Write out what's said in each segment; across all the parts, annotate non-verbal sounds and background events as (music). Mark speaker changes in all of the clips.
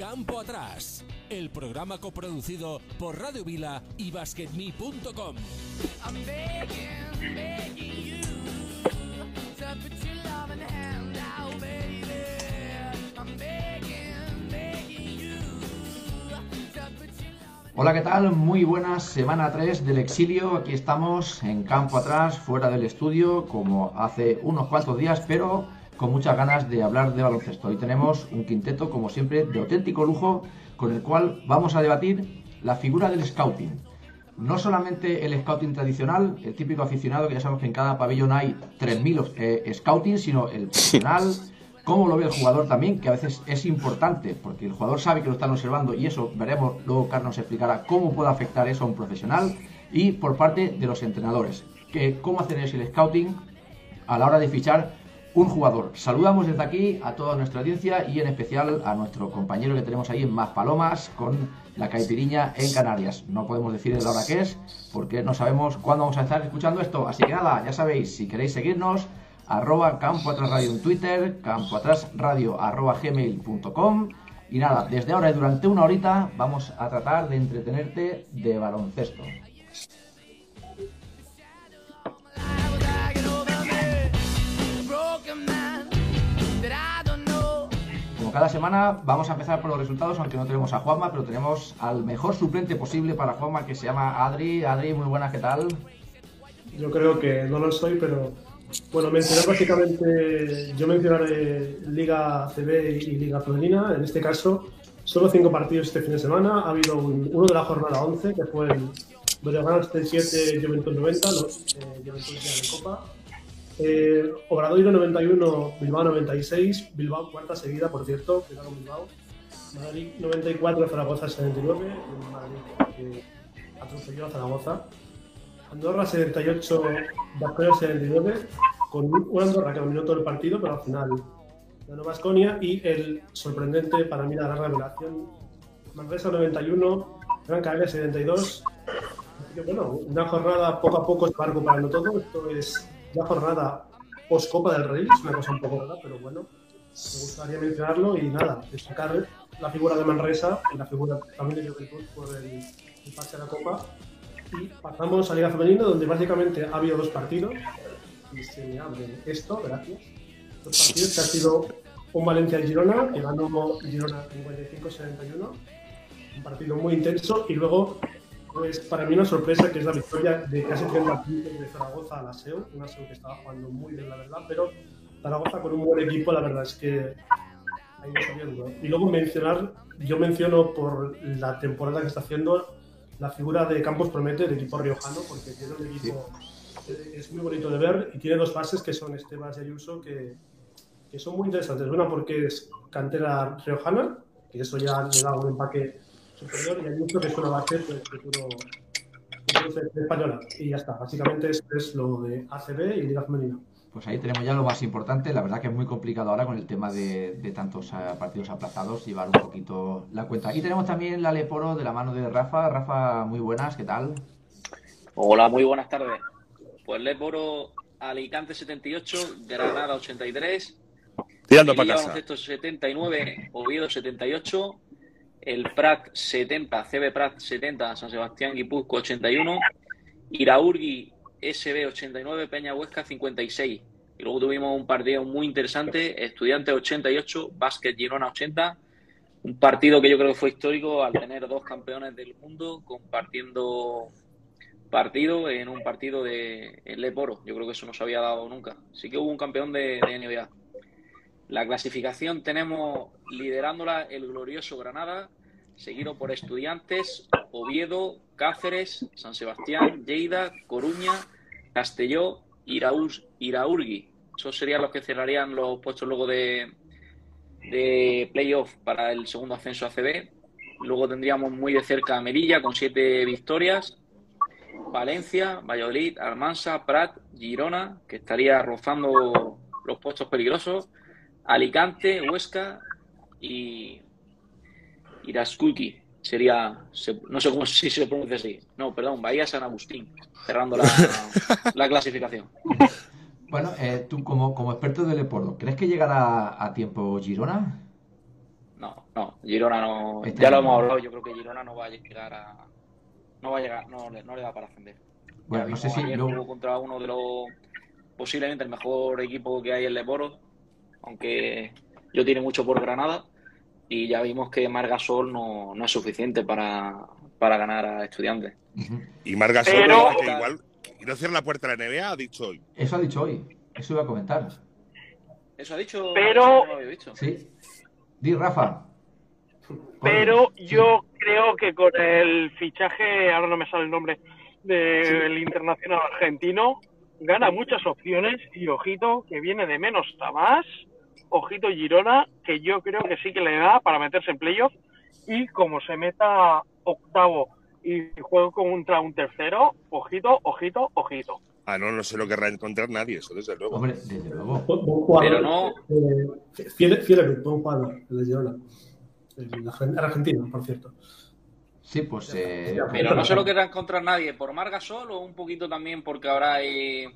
Speaker 1: Campo Atrás, el programa coproducido por Radio Vila y BasketMe.com.
Speaker 2: Hola, ¿qué tal? Muy buenas, semana 3 del exilio. Aquí estamos en campo atrás, fuera del estudio, como hace unos cuantos días, pero con muchas ganas de hablar de baloncesto. Hoy tenemos un quinteto, como siempre, de auténtico lujo, con el cual vamos a debatir la figura del scouting. No solamente el scouting tradicional, el típico aficionado, que ya sabemos que en cada pabellón hay 3.000 eh, scouting, sino el profesional, cómo lo ve el jugador también, que a veces es importante, porque el jugador sabe que lo están observando y eso veremos, luego Carlos nos explicará cómo puede afectar eso a un profesional, y por parte de los entrenadores, que cómo hacer el scouting a la hora de fichar un jugador. Saludamos desde aquí a toda nuestra audiencia y en especial a nuestro compañero que tenemos ahí en Más Palomas con la caipiriña en Canarias. No podemos decir la hora que es porque no sabemos cuándo vamos a estar escuchando esto. Así que nada, ya sabéis, si queréis seguirnos, arroba Campo Atrás Radio en Twitter, Campo Atrás Radio arroba gmail.com. Y nada, desde ahora y durante una horita vamos a tratar de entretenerte de baloncesto. Cada semana vamos a empezar por los resultados, aunque no tenemos a Juanma, pero tenemos al mejor suplente posible para Juanma que se llama Adri. Adri, muy buenas, ¿qué tal?
Speaker 3: Yo creo que no lo soy, pero bueno, mencionar básicamente, yo mencionaré Liga CB y Liga Femenina. En este caso, solo cinco partidos este fin de semana. Ha habido uno de la jornada 11, que fue el Breogán 77, Juventus 90, los eh, Juventus de Copa. Eh, Obradoiro 91, Bilbao 96, Bilbao cuarta seguida, por cierto, cuidado Bilbao. Madrid 94, Zaragoza 79, Madrid que atropelló a Zaragoza. Andorra 78, Vasconia 79, con un Andorra que dominó todo el partido, pero al final ganó Vasconia y el sorprendente, para mí la gran revelación, Manresa 91, Gran Canaria 72. que, bueno, una jornada poco a poco se va recuperando todo. Esto es la jornada post Copa del Rey, es una cosa un poco rara, pero bueno, me gustaría mencionarlo y nada, destacar la figura de Manresa y la figura también de Juventud por el, el pase a la Copa y pasamos a Liga Femenina, donde básicamente ha habido dos partidos. Y se me abre esto, gracias. Dos partidos que ha sido un Valencia-Girona, que ganó Girona 55-71. Un partido muy intenso. Y luego, pues para mí una sorpresa, que es la victoria de casi 30 puntos de Zaragoza a la SEO. Una SEO que estaba jugando muy bien, la verdad. Pero Zaragoza con un buen equipo, la verdad es que ahí viendo. Y luego mencionar, yo menciono por la temporada que está haciendo la figura de Campos Promete, del equipo riojano, porque tiene un equipo que es muy bonito de ver y tiene dos bases que son Estebas y Ayuso que, que son muy interesantes. Una porque es cantera riojana, que eso ya le da un empaque superior, y Ayuso que es una base pues, futuro, futuro española. Y ya está, básicamente esto es lo de ACB y Liga Femenina
Speaker 2: pues ahí tenemos ya lo más importante. La verdad que es muy complicado ahora con el tema de, tantos eh, partidos aplazados llevar un poquito la cuenta. Y tenemos también la Leporo de la mano de Rafa. Rafa, muy buenas, ¿qué tal?
Speaker 4: Hola, muy buenas tardes. Pues Leporo Alicante 78, Granada 83,
Speaker 5: Tirando para casa.
Speaker 4: 79, Oviedo 78, el Prat 70, CB Prat 70, San Sebastián Guipuzco 81, Iraurgi SB 89, Peña Huesca 56. Y luego tuvimos un partido muy interesante, Estudiantes 88, Básquet Girona 80. Un partido que yo creo que fue histórico al tener dos campeones del mundo compartiendo partido en un partido de Leporo. Yo creo que eso no se había dado nunca. Sí que hubo un campeón de, de NBA. La clasificación tenemos liderándola el glorioso Granada, seguido por Estudiantes, Oviedo, Cáceres, San Sebastián, Lleida, Coruña, Castelló, Iraús, Iraurgi. Esos serían los que cerrarían los puestos luego de, de playoff para el segundo ascenso a CB. Luego tendríamos muy de cerca a Melilla con siete victorias. Valencia, Valladolid, Almansa, Prat, Girona, que estaría rozando los puestos peligrosos. Alicante, Huesca y Iraskuki sería, no sé cómo (laughs) si se pronuncia así. No, perdón, Bahía San Agustín, cerrando la, (laughs) la clasificación.
Speaker 2: Bueno, eh, tú como, como experto del Leporto, ¿crees que llegará a tiempo Girona?
Speaker 4: No, No, Girona no.
Speaker 2: Este
Speaker 4: ya lo hemos hablado. Yo creo que Girona no va a llegar a. No va a llegar, no, le- no le da para ascender.
Speaker 2: Bueno,
Speaker 4: Ya
Speaker 2: no sé si luego-
Speaker 4: contra uno de los. Posiblemente el mejor equipo que hay en Leboro. Aunque yo tiene mucho por Granada. Y ya vimos que Margasol no, no es suficiente para, para ganar a Estudiantes.
Speaker 5: Y Marga
Speaker 4: Pero-
Speaker 5: que igual y no cierra la puerta a la NBA, ha dicho hoy.
Speaker 2: Eso ha dicho hoy. Eso iba a comentar.
Speaker 4: Eso ha dicho.
Speaker 6: Pero-
Speaker 4: no lo había dicho.
Speaker 2: Sí. Di, Rafa.
Speaker 6: Pero
Speaker 2: Sí.
Speaker 6: yo creo que con el fichaje, ahora no me sale el nombre, del internacional argentino, gana muchas opciones y ojito que viene de menos a más. Ojito Girona, que yo creo que sí que le da para meterse en playoff. Y como se meta octavo y juego contra un tercero, ojito, ojito, ojito.
Speaker 5: Ah, no, no se lo querrá encontrar nadie, eso desde luego.
Speaker 2: Hombre, desde luego.
Speaker 3: Buen jugador.
Speaker 4: Pero no-
Speaker 3: Eh, fiel, fiel buen jugador, el de Girona. El argen- argentino, por cierto.
Speaker 2: Sí, pues. eh,
Speaker 4: Pero no se lo querrá encontrar nadie por Margasol o un poquito también porque ahora hay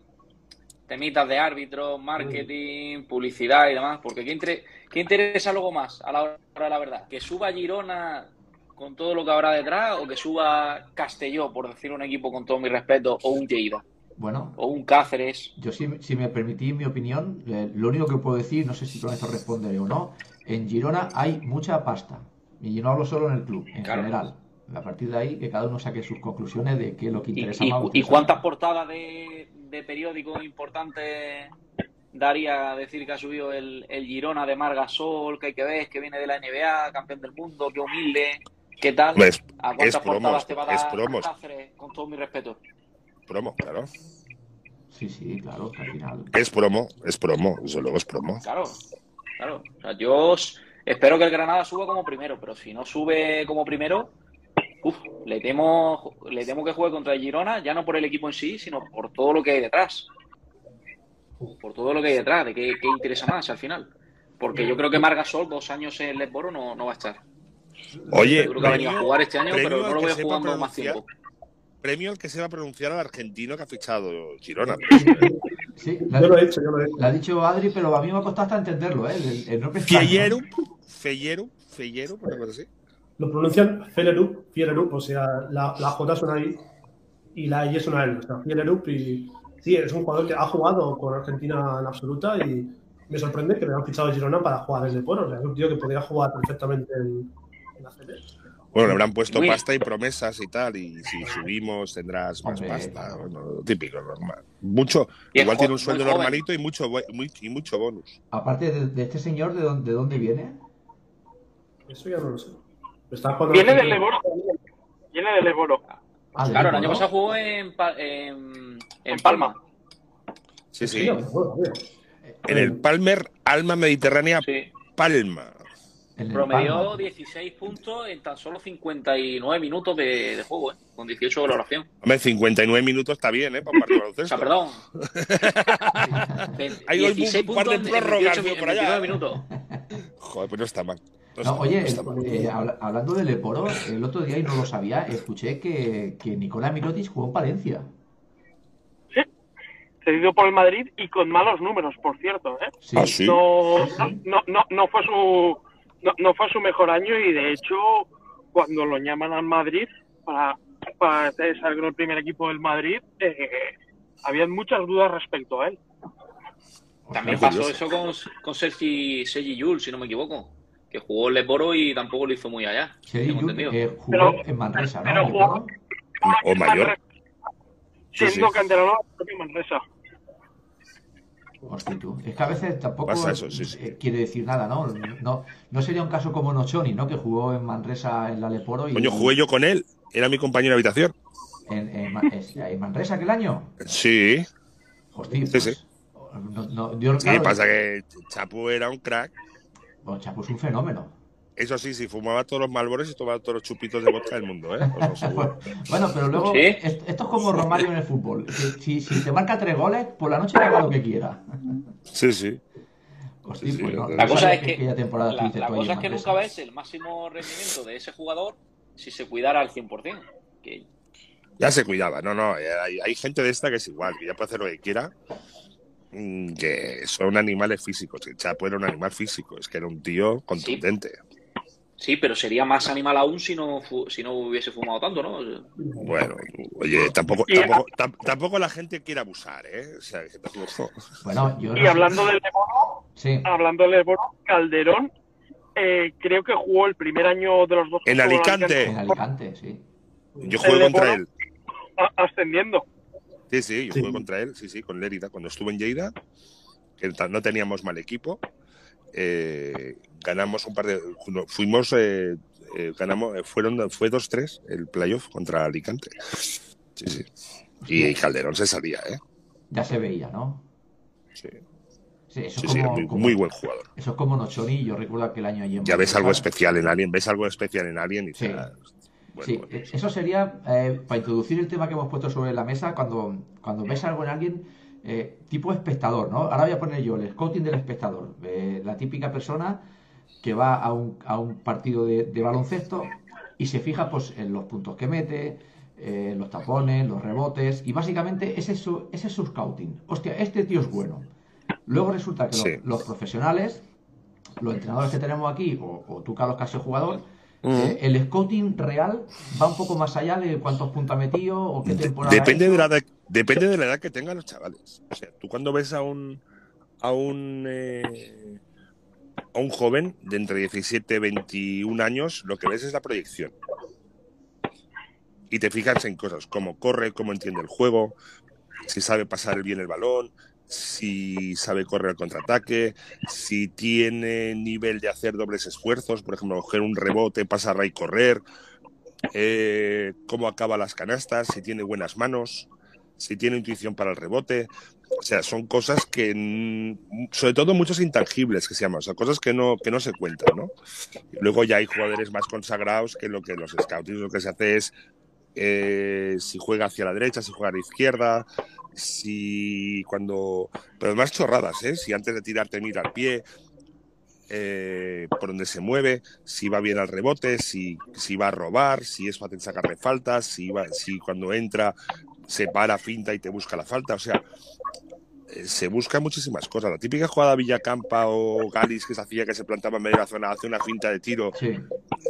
Speaker 4: temitas de árbitros, marketing, publicidad y demás. Porque ¿qué, inter- qué interesa luego más a la hora de la verdad? ¿Que suba Girona con todo lo que habrá detrás o que suba Castelló, por decir un equipo con todo mi respeto, o un Lleida
Speaker 2: Bueno,
Speaker 4: o un Cáceres?
Speaker 2: yo si, si me permitís mi opinión, eh, lo único que puedo decir, no sé si con esto responderé o no, en Girona hay mucha pasta. Y yo no hablo solo en el club, en
Speaker 4: Claro.
Speaker 2: general. A partir de ahí, que cada uno saque sus conclusiones de qué es lo que
Speaker 4: ¿Y,
Speaker 2: interesa
Speaker 4: y-
Speaker 2: más.
Speaker 4: y
Speaker 2: interesa
Speaker 4: cuántas portadas de, de periódicos importantes daría decir que ha subido el, el Girona de Margasol, que hay que ver, que viene de la NBA, campeón del mundo, que humilde, qué tal?
Speaker 5: Es,
Speaker 4: ¿A cuántas
Speaker 5: es promos,
Speaker 4: portadas te va a
Speaker 5: es
Speaker 4: dar
Speaker 5: promos.
Speaker 4: Cáceres, con todo mi respeto?
Speaker 5: promo, claro.
Speaker 2: Sí, sí, claro, que al final.
Speaker 5: Es promo, es promo, eso luego es promo.
Speaker 4: Claro, claro. O sea, yo espero que el Granada suba como primero, pero si no sube como primero, uf, le temo, le temo que juegue contra el Girona, ya no por el equipo en sí, sino por todo lo que hay detrás. Por todo lo que hay detrás, de qué, qué interesa más al final. Porque yo creo que Margasol, dos años en Lesboro, no, no va a estar.
Speaker 5: Oye,
Speaker 4: Yo creo que ha venido a jugar este año,
Speaker 5: premio
Speaker 4: pero no lo
Speaker 5: que
Speaker 4: veo
Speaker 5: sepa
Speaker 4: jugando más tiempo.
Speaker 5: premio al que se va a pronunciar al argentino que ha fichado Girona.
Speaker 2: Sí, la,
Speaker 3: Yo lo he hecho, yo lo he hecho.
Speaker 2: la ha dicho Adri, pero a mí me ha costado hasta entenderlo, ¿eh? El, el extraño.
Speaker 5: Fellero, Fellero, Fellero, cosa así.
Speaker 3: Lo pronuncian Felerup, Fielerup, o sea, la, la J suena ahí y la Y suena L. O sea, Fielerup y. Sí, es un jugador que ha jugado con Argentina en absoluta y me sorprende que le han fichado a Girona para jugar desde Poro. O sea, es un tío que podría jugar perfectamente en, en la CB.
Speaker 5: Bueno, le habrán puesto
Speaker 4: Muy-
Speaker 5: pasta y promesas y tal, y si subimos tendrás más
Speaker 2: Hombre,
Speaker 5: pasta. Bueno, típico, normal. Mucho, igual tiene un sueldo normalito y mucho, y mucho bonus.
Speaker 2: Aparte de, de este señor, ¿de dónde, de dónde viene?
Speaker 3: Eso ya no lo sé. Está
Speaker 6: Viene del. Leboro. Viene del Leboro.
Speaker 2: Ah, de
Speaker 4: Claro, el año pasado jugó en, Pa- en, en Palma.
Speaker 5: Sí,
Speaker 3: Sí.
Speaker 5: En el Palmer Alma Mediterránea
Speaker 4: Sí.
Speaker 5: Palma.
Speaker 4: Promedió
Speaker 2: Palma.
Speaker 4: 16 puntos en tan solo 59 minutos de, de juego, ¿eh? con 18 de valoración.
Speaker 5: Hombre, 59 minutos está bien, ¿eh? Para un partido
Speaker 4: O sea, perdón. (laughs)
Speaker 5: Hay hoy
Speaker 4: 16
Speaker 5: un par de
Speaker 4: puntos en
Speaker 5: prórrogas
Speaker 4: 28
Speaker 5: veo
Speaker 4: en
Speaker 5: por allá,
Speaker 4: 29 minutos.
Speaker 5: Joder, pues no está mal. No,
Speaker 2: oye, eh, habla- hablando de Leporo, el otro día, y no lo sabía, escuché que, que Nicolás Mirotic jugó en Palencia.
Speaker 6: Cedido por el Madrid y con malos números, por cierto. ¿eh?
Speaker 2: Sí,
Speaker 5: Ah, sí.
Speaker 6: no,
Speaker 2: Sí, sí.
Speaker 6: no, no, no fue su no, no fue su mejor año y de hecho cuando lo llaman al Madrid para, para ser el primer equipo del Madrid eh, habían muchas dudas respecto a él.
Speaker 4: También pasó eso con, con Sergi, Sergi Yul, si no me equivoco. Que jugó en Lesboro y tampoco lo hizo muy allá. Tengo
Speaker 2: Llull,
Speaker 4: entendido.
Speaker 2: eh, jugó
Speaker 6: Pero-
Speaker 2: en Manresa, ¿no?
Speaker 6: pero jugó-
Speaker 5: O mayor. Sí,
Speaker 6: Siendo
Speaker 5: sí.
Speaker 6: canterano propio Manresa.
Speaker 2: Hostia, tú. Es que a veces tampoco
Speaker 5: eso, sí, sí.
Speaker 2: eh, quiere decir nada, ¿no? ¿no? No sería un caso como Nochoni, ¿no? Que jugó en Manresa en la Leporo y
Speaker 5: Coño, jugué yo con él. Era mi compañero de habitación.
Speaker 2: en, en Ma- es- en Manresa aquel año.
Speaker 5: Sí.
Speaker 2: Hostia,
Speaker 5: Sí,
Speaker 2: pues,
Speaker 5: sí.
Speaker 2: No, no, yo,
Speaker 5: Sí,
Speaker 2: claro,
Speaker 5: pasa que Chapu era un crack.
Speaker 2: Bueno, Chapo es un fenómeno.
Speaker 5: Eso sí, sí, fumaba todos los malbores y tomaba todos los chupitos de vodka del mundo, ¿eh? Pues lo. (laughs)
Speaker 2: Bueno, pero luego,
Speaker 4: ¿Sí?
Speaker 2: esto, esto es como Romario en el fútbol. Si, si- si te marca tres goles, por la noche haga lo que quiera.
Speaker 5: Sí, sí.
Speaker 2: Hostia,
Speaker 5: Sí, sí,
Speaker 2: pues no,
Speaker 5: la
Speaker 4: cosa es que, la, cosa es que nunca ves el máximo rendimiento de ese jugador si se cuidara al 100%. Que
Speaker 5: Ya se cuidaba. No, no. Hay, hay gente de esta que es igual, que ya puede hacer lo que quiera. Mm, Que son animales físicos. El Chapo era un animal físico. Es que era un tío contundente.
Speaker 4: Sí, pero sería más animal aún si no, si no hubiese fumado tanto, ¿no?
Speaker 5: Bueno, oye, tampoco, tampoco, tam- tampoco la gente quiere abusar, ¿eh? O sea, que tampoco-
Speaker 2: Bueno, yo no
Speaker 6: Y hablando del Lebono,
Speaker 2: Sí,
Speaker 6: hablando del Lebono, Calderón, eh, creo que jugó el primer año de los dos.
Speaker 5: En Alicante.
Speaker 2: en Alicante, sí.
Speaker 5: Yo jugué
Speaker 6: El
Speaker 5: contra él.
Speaker 6: ascendiendo.
Speaker 5: Sí, sí, yo
Speaker 3: Sí.
Speaker 5: jugué contra él, sí, sí, con Lérida. Cuando estuve en Lleida, que no teníamos mal equipo, eh, ganamos un par de. Fuimos. eh, eh, ganamos, fueron, fue 2-3 el playoff contra Alicante. Sí, sí. Y Calderón se salía, ¿eh?
Speaker 2: Ya se veía, ¿no?
Speaker 5: Sí,
Speaker 2: Sí, eso
Speaker 5: sí,
Speaker 2: como,
Speaker 5: muy,
Speaker 2: como-
Speaker 5: muy buen jugador.
Speaker 2: Eso es como Nochoni, yo recuerdo aquel año allí en
Speaker 5: Ya ves algo especial en Alien, ves algo especial en Alien y
Speaker 2: Sí.
Speaker 5: ah, bueno,
Speaker 2: sí,
Speaker 5: bueno,
Speaker 2: eh, eso sería eh, para introducir el tema que hemos puesto sobre la mesa cuando, cuando ves algo en alguien eh, tipo espectador, ¿no? Ahora voy a poner yo el scouting del espectador, eh, la típica persona que va a un, a un partido de, de baloncesto y se fija pues en los puntos que mete, los tapones, los rebotes y básicamente ese es su, ese es su scouting. Hostia, este tío es bueno. Luego resulta que los, profesionales, los entrenadores que tenemos aquí, o, o tú Carlos que has sido jugador, Eh, el scouting real va un poco más allá de cuántos puntos ha metido o qué temporada.
Speaker 5: depende
Speaker 2: ha
Speaker 5: de
Speaker 2: hecho.
Speaker 5: la edad, depende de la edad que tengan los chavales. O sea, tú cuando ves a un a un eh, a un joven de entre 17 y 21 años, lo que ves es la proyección. Y te fijas en cosas como corre, cómo entiende el juego, si sabe pasar bien el balón, si sabe correr al contraataque, si tiene nivel de hacer dobles esfuerzos, por ejemplo, coger un rebote, pasar y correr, eh, cómo acaba las canastas, si tiene buenas manos, si tiene intuición para el rebote. O sea, son cosas que, sobre todo muchos intangibles que se llaman, o sea, cosas que no, que no se cuentan, ¿no? Luego ya hay jugadores más consagrados que lo que los scouts lo que se hace es eh, si juega hacia la derecha, si juega a la izquierda, si cuando... Pero más chorradas, ¿eh? Si antes de tirarte mira al pie, eh, por donde se mueve, si va bien al rebote, si, si va a robar, si es fácil sacarle faltas, si, va, si cuando entra se para, finta y te busca la falta. O sea, se buscan muchísimas cosas. La típica jugada Villacampa o Galis que se hacía que se plantaba en medio de la zona, hace una finta de tiro,
Speaker 2: Sí,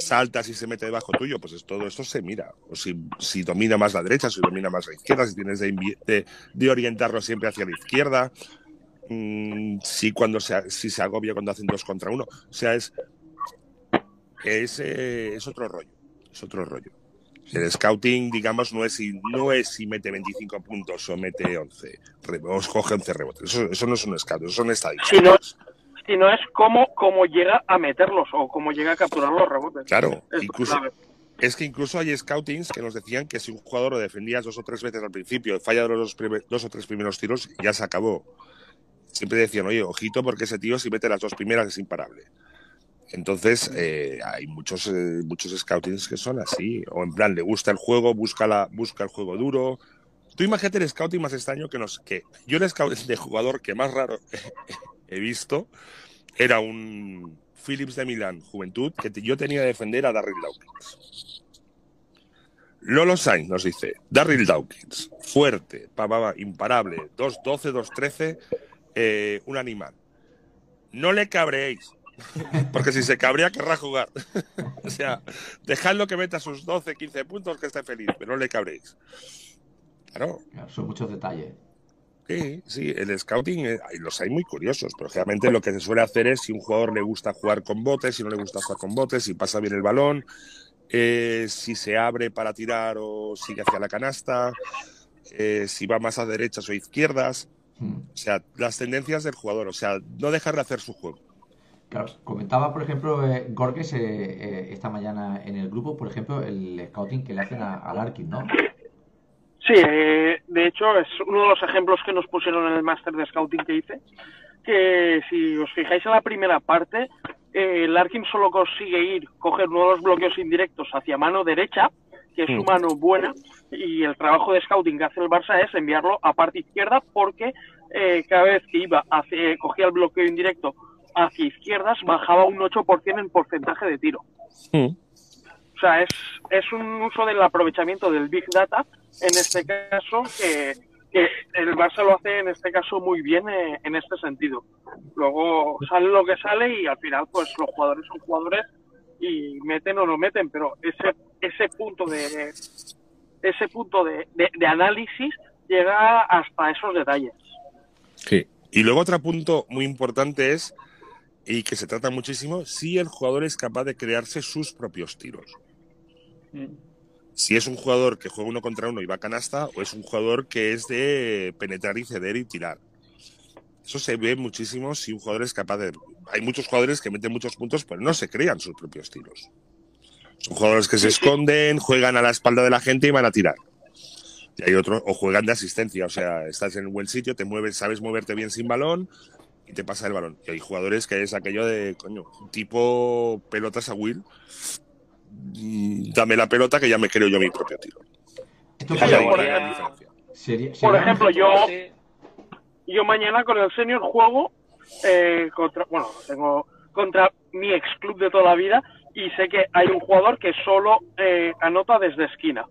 Speaker 5: saltas y se mete debajo tuyo, pues es, todo esto se mira. O si, si domina más la derecha, si domina más la izquierda, si tienes de- de orientarlo siempre hacia la izquierda, mm, si cuando se, si se agobia cuando hacen dos contra uno. O sea, es, es, eh, es otro rollo. Es otro rollo. El scouting, digamos, no es, si, no es si mete 25 puntos o mete 11, re- o coge 11 rebotes. Eso, eso no es un scout, eso son estadísticas.
Speaker 6: Si no es cómo, cómo llega a meterlos o cómo llega a capturar los rebotes.
Speaker 5: Claro,
Speaker 6: Es
Speaker 5: incluso,
Speaker 6: clave.
Speaker 5: Es que incluso hay scoutings que nos decían que si un jugador lo defendías dos o tres veces al principio, falla los dos, primer- dos o tres primeros tiros, ya se acabó. Siempre decían, oye, ojito, porque ese tío si mete las dos primeras es imparable. Entonces, eh, hay muchos, eh, muchos scoutings que son así. O en plan, le gusta el juego, busca, la, busca el juego duro. Tú imagínate el scouting más extraño que nos. que Yo el scouting de jugador que más raro (laughs) he visto era un Phillips de Milán, Juventud, que yo tenía que defender a Darryl Dawkins. Lolo Sainz nos dice, Darryl Dawkins, fuerte, pa, pa, pa, imparable, 2-12, 2-13, eh, un animal. No le cabreéis, porque si se cabrea querrá jugar. (laughs) o sea, dejadlo que meta sus 12, 15 puntos, que esté feliz, pero no le cabréis. Claro,
Speaker 2: son muchos detalles.
Speaker 5: Sí, sí, el scouting eh, los hay muy curiosos, pero generalmente lo que se suele hacer es si un jugador le gusta jugar con botes, si no le gusta jugar con botes, si pasa bien el balón, eh, si se abre para tirar o sigue hacia la canasta, eh, si va más a derechas o izquierdas,
Speaker 2: Mm.
Speaker 5: o sea, las tendencias del jugador, o sea, no dejar de hacer su juego.
Speaker 2: Claro, comentaba, por ejemplo, eh, Gorges eh, eh, esta mañana en el grupo, por ejemplo, el scouting que le hacen a, a Larkin, ¿no?
Speaker 6: Sí, eh, de hecho es uno de los ejemplos que nos pusieron en el máster de scouting que hice, que si os fijáis en la primera parte, eh, Larkin solo consigue ir, coger uno de los bloqueos indirectos hacia mano derecha, que es su mano buena, y el trabajo de scouting que hace el Barça es enviarlo a parte izquierda porque eh, cada vez que iba hacia, cogía el bloqueo indirecto hacia izquierdas bajaba un 8% en porcentaje de tiro. O sea, es, es un uso del aprovechamiento del Big Data, en este caso, que, que el Barça lo hace en este caso muy bien eh, en este sentido. Luego sale lo que sale y al final, pues los jugadores son jugadores y meten o no meten, pero ese, ese punto de ese punto de, de, de análisis llega hasta esos detalles.
Speaker 5: Sí. Y luego otro punto muy importante es, y que se trata muchísimo, si el jugador es capaz de crearse sus propios tiros. Si es un jugador que juega uno contra uno y va a canasta, o es un jugador que es de penetrar y ceder y tirar. Eso se ve muchísimo si un jugador es capaz de... Hay muchos jugadores que meten muchos puntos, pero no se crean sus propios tiros. Son jugadores que se esconden, juegan a la espalda de la gente y van a tirar. Y hay otros, o juegan de asistencia, o sea, estás en un buen sitio, te mueves, sabes moverte bien sin balón y te pasa el balón. Y hay jugadores que es aquello de, coño, tipo pelotas a Will, mm, dame la pelota que ya me creo yo mi propio tiro.
Speaker 2: Esto sería-
Speaker 6: por
Speaker 4: Sería-
Speaker 6: ejemplo.
Speaker 2: sería-
Speaker 6: Por ejemplo, yo, yo mañana con el senior juego eh, contra, bueno, tengo contra mi ex club de toda la vida y sé que hay un jugador que solo eh, anota desde esquina.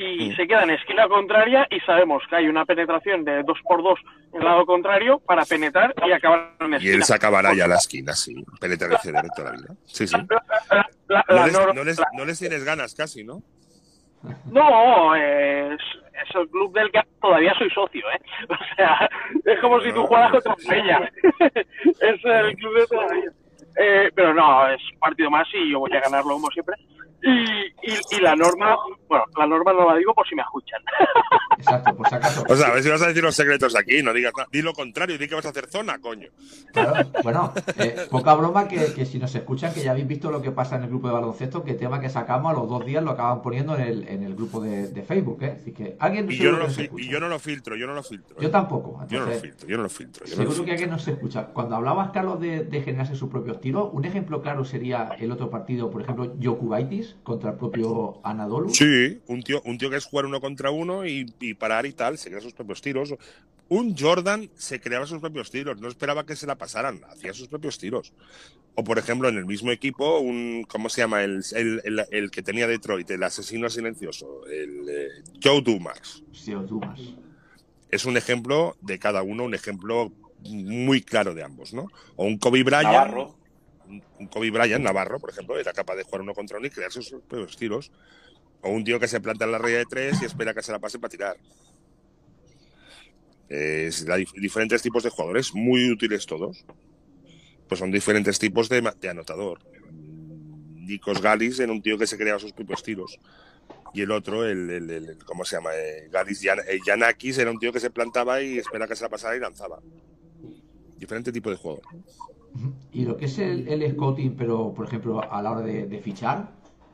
Speaker 6: Y se queda en esquina contraria y sabemos que hay una penetración de 2 por 2 en el lado contrario para penetrar y acabar en
Speaker 5: Y
Speaker 6: esquina.
Speaker 5: él se acabará ya la esquina, sí. Penetrar y ceder toda la vida. Sí, sí.
Speaker 6: La- la-
Speaker 5: No les, no les-
Speaker 6: la-
Speaker 5: no les tienes ganas casi, ¿no?
Speaker 6: No, es, es el club del que todavía soy socio, ¿eh? (laughs) O sea, es como si tú jugaras contra Peña. (laughs) es el club de toda la vida. Eh, pero no, es partido más y yo voy a ganarlo como siempre. Y, y, y la norma, bueno, la norma no la digo por si me escuchan. (laughs)
Speaker 2: Exacto, por si acaso.
Speaker 5: O sea, a ver si vas a decir los secretos aquí, no digas nada. Di lo contrario, di que vas a hacer zona, coño.
Speaker 2: Claro, bueno, eh, poca broma que, que si nos escuchan, que ya habéis visto lo que pasa en el grupo de baloncesto, que tema que sacamos a los dos días lo acaban poniendo en el, en el grupo de, de Facebook, ¿eh? Así que alguien
Speaker 5: Y
Speaker 2: seguro
Speaker 5: yo, no lo
Speaker 2: nos
Speaker 5: fi-
Speaker 2: escucha.
Speaker 5: y yo no lo filtro, yo no lo filtro. ¿eh?
Speaker 2: Yo tampoco.
Speaker 5: Yo no lo
Speaker 2: entonces,
Speaker 5: filtro, yo no lo filtro. Yo no lo
Speaker 2: Seguro que
Speaker 5: filtro.
Speaker 2: alguien nos escucha. Cuando hablabas, Carlos, de, de generarse sus propios tiros, un ejemplo claro sería el otro partido, por ejemplo, Contra el propio Anadolu.
Speaker 5: Sí, un tío, un tío que es jugar uno contra uno y, y parar y tal, se crea sus propios tiros. Un Jordan se creaba sus propios tiros, no esperaba que se la pasaran, hacía sus propios tiros. O por ejemplo, en el mismo equipo, un ¿cómo se llama? El, el, el- el que tenía Detroit, el asesino silencioso, el eh, Joe Dumas.
Speaker 2: Sí, o Dumas.
Speaker 5: Es un ejemplo de cada uno, un ejemplo muy claro de ambos, ¿no? O un Kobe Bryant.
Speaker 4: Navarro.
Speaker 5: Un- Kobe Bryant, Navarro, por ejemplo, era capaz de jugar uno contra uno y crear sus propios tiros. O un tío que se planta en la raya de tres y espera que se la pase para tirar. Diferentes tipos de jugadores, muy útiles todos. Pues son diferentes tipos de, de anotador. Nikos Galis era un tío que se creaba sus propios tiros. Y el otro, el, el- ¿cómo se llama? Eh, Galis Yan- eh, Yanakis era un tío que se plantaba y espera que se la pasara y lanzaba. Diferente tipo de jugador.
Speaker 2: Y lo que es el, el scouting, pero por ejemplo, a la hora de, de fichar,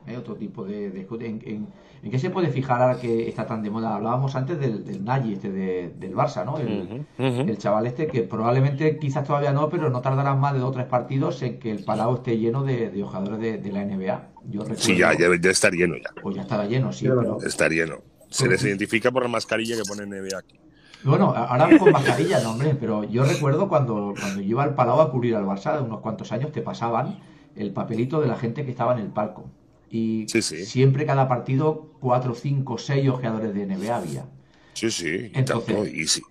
Speaker 2: ¿eh? otro tipo de, de scouting, ¿en, en, en qué se puede fijar ahora que está tan de moda? Hablábamos antes del, del Nagy, este de- del Barça, ¿no? El, el chaval este que probablemente quizás todavía no, pero no tardarán más de dos o tres partidos en que el Palau esté lleno de, de jugadores de, de la NBA. Yo recuerdo,
Speaker 5: Sí, ya, ya debe estar lleno ya.
Speaker 2: Pues ya estaba lleno, sí,
Speaker 3: Ya,
Speaker 2: pero
Speaker 5: Está lleno. Se les identifica por la mascarilla que pone NBA aquí.
Speaker 2: Bueno, ahora con mascarilla, no hombre, pero yo recuerdo cuando, cuando yo iba al Palau a cubrir al Barça, unos cuantos años te pasaban el papelito de la gente que estaba en el palco. Y
Speaker 5: Sí, sí.
Speaker 2: siempre cada partido, cuatro, cinco, seis ojeadores de NBA había.
Speaker 5: Sí, sí,
Speaker 2: Entonces-
Speaker 5: tanto, y sí.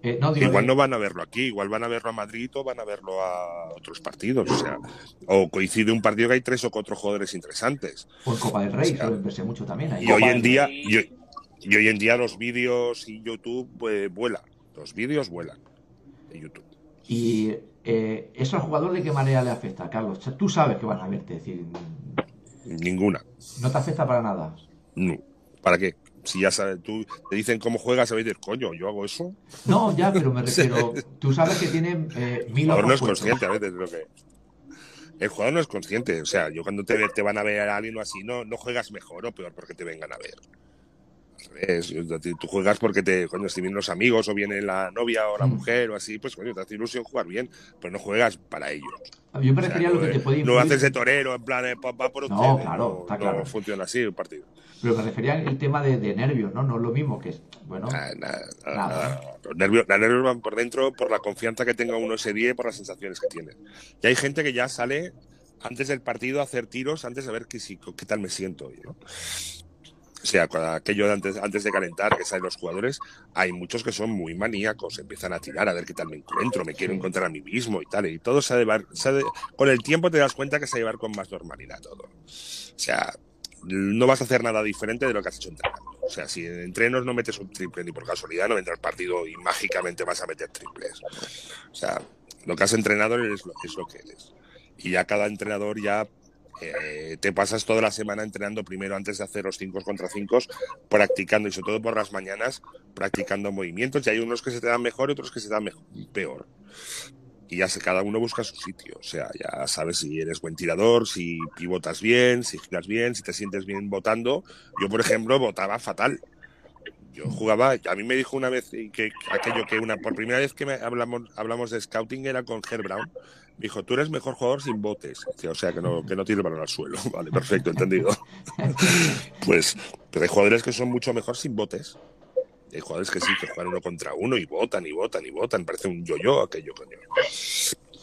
Speaker 2: Eh, no, digo,
Speaker 5: Igual
Speaker 2: eh,
Speaker 5: no van a verlo aquí, igual van a verlo a Madrid o van a verlo a otros partidos. O sea, o coincide un partido que hay tres o cuatro jugadores interesantes.
Speaker 2: o en Copa del Rey,
Speaker 5: o sea,
Speaker 2: suelen verse mucho también.
Speaker 5: Y hoy en día, y, y hoy en día los vídeos y YouTube pues, vuelan. Los vídeos vuelan de YouTube.
Speaker 2: Y eh, eso al jugador de qué manera le afecta, Carlos. Tú sabes que van a verte, es decir,
Speaker 5: Ninguna.
Speaker 2: no te afecta para nada.
Speaker 5: No. ¿Para qué? Si ya sabes, tú te dicen cómo juegas, sabéis decir, coño, yo hago eso.
Speaker 2: No, ya, pero me (laughs) refiero, tú sabes que tienen eh,
Speaker 5: El
Speaker 2: mil
Speaker 5: jugador no es
Speaker 2: puestos.
Speaker 5: consciente a veces de lo que. El jugador no es consciente. O sea, yo cuando te, te van a ver a alguien o así, no, no juegas mejor o peor porque te vengan a ver. Tú juegas porque te, cuando si vienen los amigos o viene la novia o la
Speaker 2: Mm.
Speaker 5: mujer o así, pues coño, te hace ilusión jugar bien, pero no juegas para ellos.
Speaker 2: Yo me
Speaker 5: O sea,
Speaker 2: refería a lo
Speaker 5: no,
Speaker 2: que te
Speaker 5: eh,
Speaker 2: puede
Speaker 5: no
Speaker 2: influir.
Speaker 5: haces de torero en plan, eh, va por
Speaker 2: No, claro,
Speaker 5: no,
Speaker 2: está
Speaker 5: no
Speaker 2: claro.
Speaker 5: funciona así el partido.
Speaker 2: Pero me refería al tema de, de nervios, ¿no? No es lo mismo que es. Bueno,
Speaker 5: Nada, nada. Los nervios, los nervios van por dentro por la confianza que tenga uno ese día y por las sensaciones que tiene. Y hay gente que ya sale antes del partido a hacer tiros, antes de ver qué, si- qué tal me siento. hoy, ¿no? O sea, cuando aquello de antes, antes de calentar, que salen los jugadores, hay muchos que son muy maníacos, empiezan a tirar a ver qué tal me encuentro, me quiero encontrar a mí mismo y tal, y todo se ha de llevar, se ha de- con el tiempo te das cuenta que se va a llevar con más normalidad todo. O sea, no vas a hacer nada diferente de lo que has hecho entrenando. O sea, si en entrenos no metes un triple ni por casualidad, no vendrá el partido y mágicamente vas a meter triples. O sea, lo que has entrenado es lo, es lo que eres. Y ya cada entrenador ya eh, te pasas toda la semana entrenando primero antes de hacer los 5 contra 5, practicando y sobre todo por las mañanas, practicando movimientos. Y hay unos que se te dan mejor y otros que se dan peor. Y ya sé, cada uno busca su sitio. O sea, ya sabes si eres buen tirador, si pivotas bien, si giras bien, si te sientes bien votando. Yo, por ejemplo, votaba fatal. Yo jugaba, a mí me dijo una vez que aquello que una, por primera vez que me hablamos, hablamos de scouting era con Herb Brown. Me dijo, tú eres mejor jugador sin botes. O sea, que no, que no tires el balón al suelo. (laughs) Vale, perfecto, entendido. (laughs) Pues, pero hay jugadores que son mucho mejor sin botes. Y hay jugadores que sí, que juegan uno contra uno y votan y votan y votan. Parece un yo-yo aquello, coño.
Speaker 2: Cada.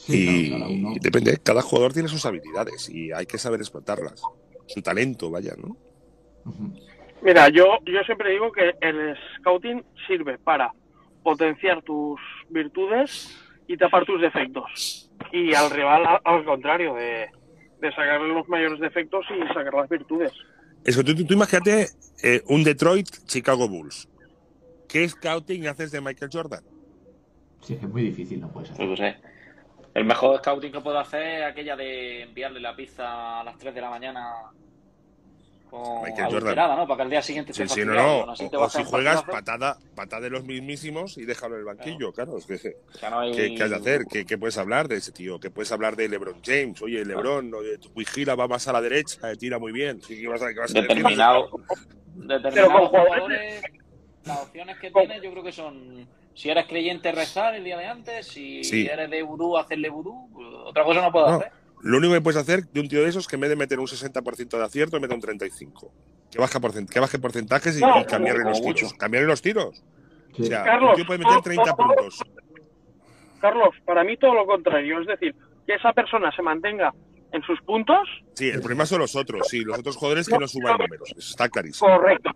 Speaker 5: Y depende, cada jugador tiene sus habilidades y hay que saber explotarlas. Su talento, vaya, ¿no?
Speaker 6: Mira, yo, yo siempre digo que el scouting sirve para potenciar tus virtudes y tapar tus defectos. Y al rival, al, al contrario, de, de sacarle los mayores defectos y sacar las virtudes.
Speaker 5: Eso, tú, tú- tú imagínate eh, un Detroit Chicago Bulls. ¿Qué scouting haces de Michael Jordan?
Speaker 2: Sí, es que es muy difícil, no puede ser.
Speaker 4: Yo qué sé. El mejor scouting que puedo hacer es aquella de enviarle la pizza a las 3 de la mañana con
Speaker 5: Michael Jordan.
Speaker 4: ¿no? Para que al día siguiente
Speaker 5: Sí, sí, no, no. O, o si juegas patada, patada de los mismísimos y déjalo en el banquillo, claro. Es que,
Speaker 4: O sea, no hay-
Speaker 5: ¿qué, qué has de hacer? ¿Qué, qué puedes hablar de ese tío? ¿Qué puedes hablar de LeBron James? Oye, LeBron, oye, tu vigila va más a la derecha, eh, tira muy bien. ¿Qué, qué vas a, qué vas a decir?
Speaker 4: Determinado,
Speaker 6: con
Speaker 4: jugadores, las opciones que tienes yo creo que son, si eres creyente, rezar el día de antes, si
Speaker 5: Sí.
Speaker 4: eres de vudú, hacerle vudú, otra cosa no puedo
Speaker 5: No.
Speaker 4: hacer.
Speaker 5: Lo único que puedes hacer de un tío de esos es que en vez de meter un 60% de acierto, mete un 35%. Que, baja porcent que baje porcentajes y,
Speaker 6: No,
Speaker 5: y cambiarle los tiros.
Speaker 4: mucho.
Speaker 5: Cambiarle los tiros.
Speaker 2: Sí.
Speaker 5: O sea,
Speaker 6: Carlos,
Speaker 5: un tío puede meter
Speaker 6: todo-
Speaker 5: 30
Speaker 6: todo-
Speaker 5: puntos.
Speaker 6: Carlos, para mí todo lo contrario. Es decir, que esa persona se mantenga en sus puntos,
Speaker 5: Sí, el problema son los otros, sí, los otros jugadores que no suban números. Eso está clarísimo.
Speaker 6: correcto.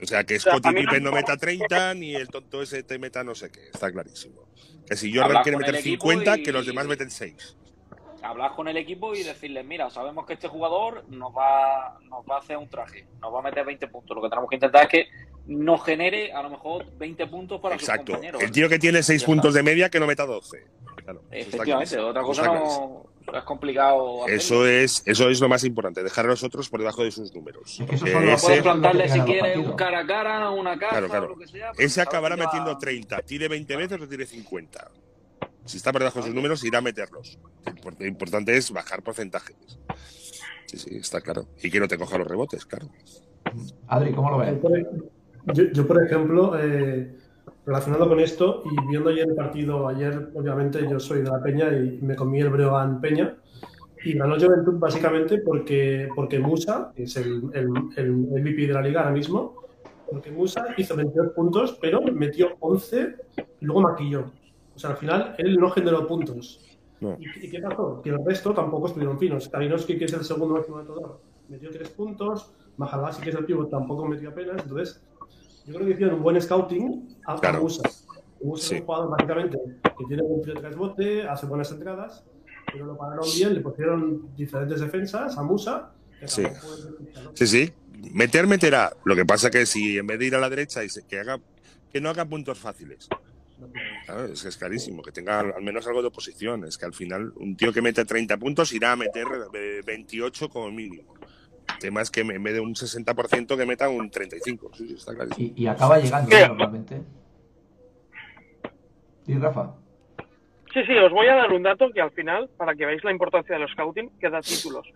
Speaker 5: O sea, que
Speaker 6: O sea,
Speaker 5: Scottie
Speaker 6: a mí
Speaker 5: Pippen no meta 30, ni el tonto ese te meta no sé qué. Está clarísimo. Que si Jordan quiere meter
Speaker 4: el equipo
Speaker 5: 50,
Speaker 4: y-
Speaker 5: que los demás meten 6.
Speaker 4: Hablar con el equipo y decirles, mira, sabemos que este jugador nos va, nos va a hacer un traje, nos va a meter 20 puntos. Lo que tenemos que intentar es que nos genere a lo mejor 20 puntos para sus
Speaker 5: Exacto.
Speaker 4: compañeros.
Speaker 5: El tío que tiene 6
Speaker 4: Ya
Speaker 5: puntos de media, que no meta 12. Claro,
Speaker 4: Efectivamente, otra cosa no es complicado.
Speaker 5: Eso es, eso es lo más importante, dejar a los otros por debajo de sus números.
Speaker 2: Es que
Speaker 5: ese,
Speaker 4: Puedes
Speaker 2: Ese-
Speaker 4: plantarle si quieres un cara a cara, una caja,
Speaker 5: Claro, claro.
Speaker 4: lo que sea.
Speaker 5: ese acabará metiendo 30. Tire 20 veces o tire 50. Si está por debajo de sus números, irá a meterlos. Lo importante es bajar porcentajes. Sí, sí, está claro. Y que no te coja los rebotes, claro.
Speaker 2: Adri, ¿cómo lo ves?
Speaker 3: Yo, por- yo, yo, por ejemplo, eh, relacionado con esto y viendo ayer el partido, ayer obviamente yo soy de la Peña y me comí el Breogán Peña y ganó Juventud básicamente porque, porque Musa, que es el, el, el MVP de la liga ahora mismo, porque Musa hizo 22 puntos, pero metió 11 y luego maquilló. O sea, al final él no generó puntos.
Speaker 5: No.
Speaker 3: ¿Y, y qué pasó? Que el resto tampoco estuvieron finos. Kalinowski, que es el segundo máximo anotador, metió 3 puntos. Mahalasi, que es el pívot, tampoco metió apenas. Entonces, yo creo que hicieron un buen scouting a,
Speaker 5: Claro.
Speaker 3: Musa. Musa
Speaker 5: Sí.
Speaker 3: es un jugador básicamente que tiene un tiro de bote, hace buenas entradas, pero lo pararon bien, le pusieron diferentes defensas a Musa.
Speaker 5: Sí.
Speaker 3: de-.
Speaker 5: Sí, sí. Meter, meterá. Lo que pasa que si en vez de ir a la derecha se- que haga que no haga puntos fáciles. Claro, es que es clarísimo, que tenga al menos algo de oposición. Es que al final un tío que mete 30 puntos irá a meter eh, 28 como mínimo. El tema es que en vez de un 60% que meta un 35. Sí, sí, está clarísimo.
Speaker 2: Y, y acaba llegando
Speaker 6: Mira.
Speaker 2: normalmente. ¿Y Rafa?
Speaker 6: Sí, sí, os voy a dar un dato que al final, para que veáis la importancia de los scouting, que da títulos.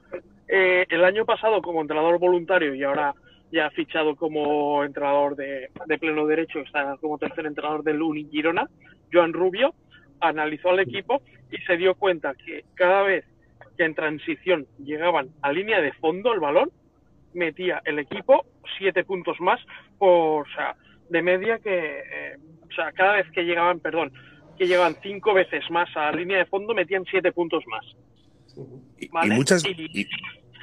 Speaker 6: Eh, el año pasado como entrenador voluntario y ahora ya fichado como entrenador de, de pleno derecho, está como tercer entrenador del Uni Girona, Joan Rubio, analizó al equipo y se dio cuenta que cada vez que en transición llegaban a línea de fondo el balón, metía el equipo siete puntos más por, o sea, de media que, eh, o sea, cada vez que llegaban, perdón, que llegaban cinco veces más a línea de fondo, metían siete puntos más.
Speaker 5: Y, y
Speaker 6: Vale.
Speaker 5: muchas.
Speaker 6: Y-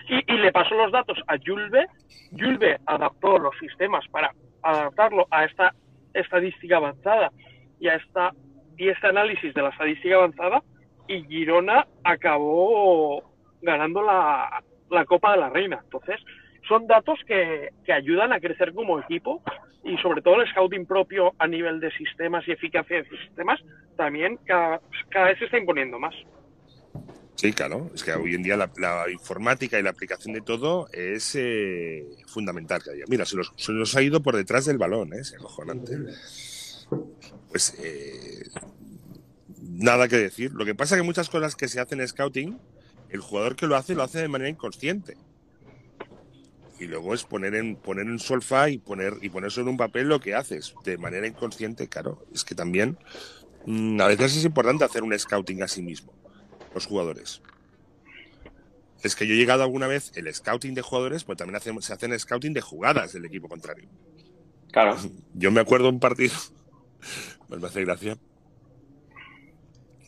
Speaker 5: y-
Speaker 6: le pasó los datos a Julve. Julve adaptó los sistemas para adaptarlo a esta estadística avanzada y a esta y este análisis de la estadística avanzada y Girona acabó ganando la, la Copa de la Reina. Entonces, son datos que, que ayudan a crecer como equipo y sobre todo el scouting propio a nivel de sistemas y eficacia de sistemas también cada, cada vez se está imponiendo más.
Speaker 5: Sí, claro. Es que hoy en día la, informática y la aplicación de todo es eh, fundamental. Mira, se los, se los ha ido por detrás del balón, ¿eh? es acojonante. Pues eh, nada que decir. Lo que pasa es que muchas cosas que se hacen en scouting, el jugador que lo hace lo hace de manera inconsciente. Y luego es poner en poner en solfa y poner y poner sobre un papel lo que haces de manera inconsciente, claro. Es que también mm, a veces es importante hacer un scouting a sí mismo, los jugadores. Es que yo he llegado alguna vez el scouting de jugadores, pues también hacemos, se hacen scouting de jugadas del equipo contrario.
Speaker 4: Claro.
Speaker 5: Yo me acuerdo un partido, (laughs) pues me hace gracia,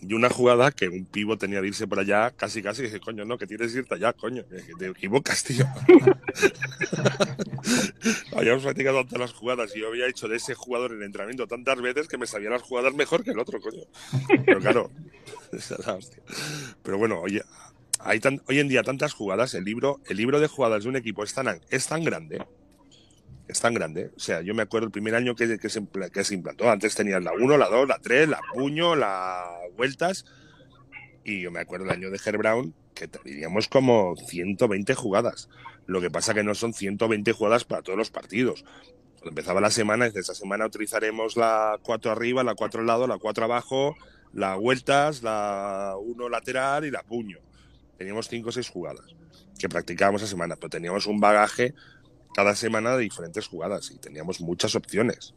Speaker 5: y una jugada que un pivo tenía de irse por allá casi casi y dije, coño, no, que tienes que irte allá, coño, que te equivocas, tío. (laughs) Habíamos practicado tantas las jugadas y yo había hecho de ese jugador en entrenamiento tantas veces que me sabía las jugadas mejor que el otro, coño. Pero claro. (laughs) Pero bueno, oye, hay tan, hoy en día tantas jugadas, el libro, el libro de jugadas de un equipo es tan, es tan grande es tan grande. O sea, yo me acuerdo el primer año que, que, se, que se implantó. Antes tenías la 1, la 2, la 3, la puño, la vueltas. Y yo me acuerdo el año de Herb Brown que teníamos como 120 jugadas. Lo que pasa que no son 120 jugadas para todos los partidos. Cuando empezaba la semana, desde esa semana utilizaremos la 4 arriba, la 4 al lado, la 4 abajo, la vueltas, la 1 lateral y la puño. Teníamos 5 o 6 jugadas que practicábamos esa semana, pero teníamos un bagaje cada semana de diferentes jugadas y teníamos muchas opciones.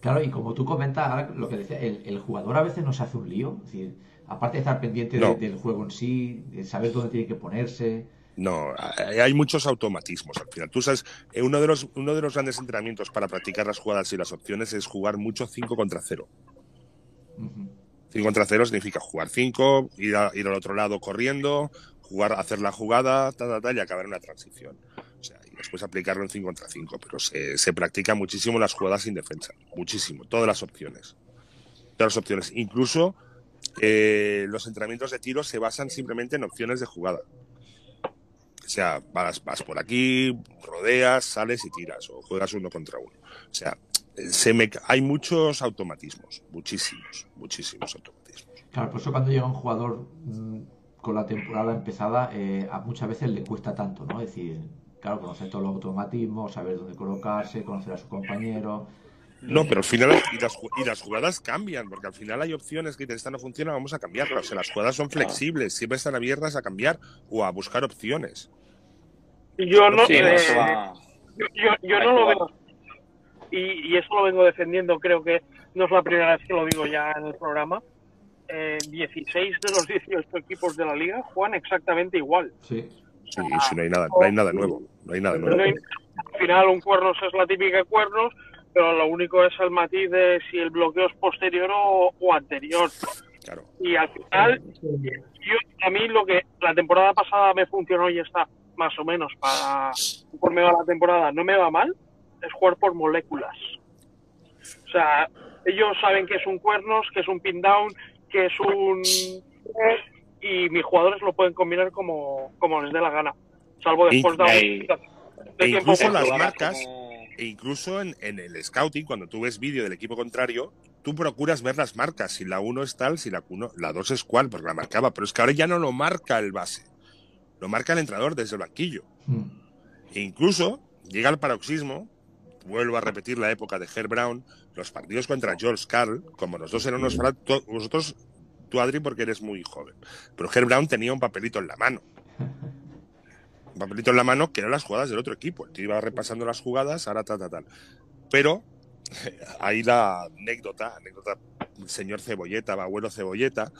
Speaker 2: Claro, y como tú comentas, lo que decía, el, el jugador a veces nos hace un lío. Es decir, aparte de estar pendiente de- del juego en sí, de saber dónde tiene que ponerse.
Speaker 5: No, hay muchos automatismos al final. Tú sabes, eh, uno de los, uno de los grandes entrenamientos para practicar las jugadas y las opciones es jugar mucho 5 contra 0.
Speaker 2: Ujú.
Speaker 5: 5 contra 0 significa jugar 5, ir, ir al otro lado corriendo, jugar, hacer la jugada, ta, ta, ta, y acabar en una transición. Después aplicarlo en 5 contra 5. Pero se, se practica muchísimo las jugadas sin defensa. Muchísimo. Todas las opciones. Todas las opciones. Incluso eh, los entrenamientos de tiro se basan simplemente en opciones de jugada. O sea, vas, por aquí, rodeas, sales y tiras, o juegas uno contra uno. O sea, hay muchos automatismos, muchísimos, muchísimos automatismos.
Speaker 2: Claro, por eso cuando llega un jugador mm, con la temporada empezada, eh, a muchas veces le cuesta tanto, ¿no? Es decir, claro, conocer todos los automatismos, saber dónde colocarse, conocer a su compañero.
Speaker 5: No, pero al final y las, y las jugadas cambian, porque al final hay opciones que dicen, esta no funciona, vamos a cambiarla. O sea, las jugadas son flexibles, siempre están abiertas a cambiar o a buscar opciones.
Speaker 6: Yo no,
Speaker 4: Sí,
Speaker 6: eh, yo, yo- no lo veo. Y, y eso lo vengo defendiendo, creo que no es la primera vez que lo digo ya en el programa. Eh, 16 de los 18 equipos de la liga juegan exactamente igual.
Speaker 2: Sí.
Speaker 5: Sí, sí, no hay nada, no hay nada nuevo, no hay nada nuevo.
Speaker 6: al final un cuernos es la típica cuernos, pero lo único es el matiz de si el bloqueo es posterior o, o anterior.
Speaker 5: Claro.
Speaker 6: Y al final, yo, a mí lo que la temporada pasada me funcionó y está más o menos para conforme va la temporada, no me va mal, es jugar por moléculas. O sea, ellos saben que es un cuernos, que es un pin down, que es un y mis jugadores lo pueden combinar como, como les dé la gana. Salvo después de de
Speaker 5: e incluso las marcas-
Speaker 4: como-
Speaker 5: E incluso en, en el scouting, cuando tú ves vídeo del equipo contrario, tú procuras ver las marcas. Si la 1 es tal, si la 1, la 2 es cual, porque la marcaba. Pero es que ahora ya no lo marca el base. Lo marca el entrenador desde el banquillo.
Speaker 2: Mm.
Speaker 5: E incluso llega al paroxismo, vuelvo a repetir la época de Herb Brown, los partidos contra George Carl, como los dos eran unos vosotros, tú Adri, porque eres muy joven, pero Herb Brown tenía un papelito en la mano. Un papelito en la mano que eran las jugadas del otro equipo. El tío iba repasando las jugadas, ahora tal, tal, tal. Pero (laughs) ahí la anécdota, anécdota señor Cebolleta, abuelo Cebolleta,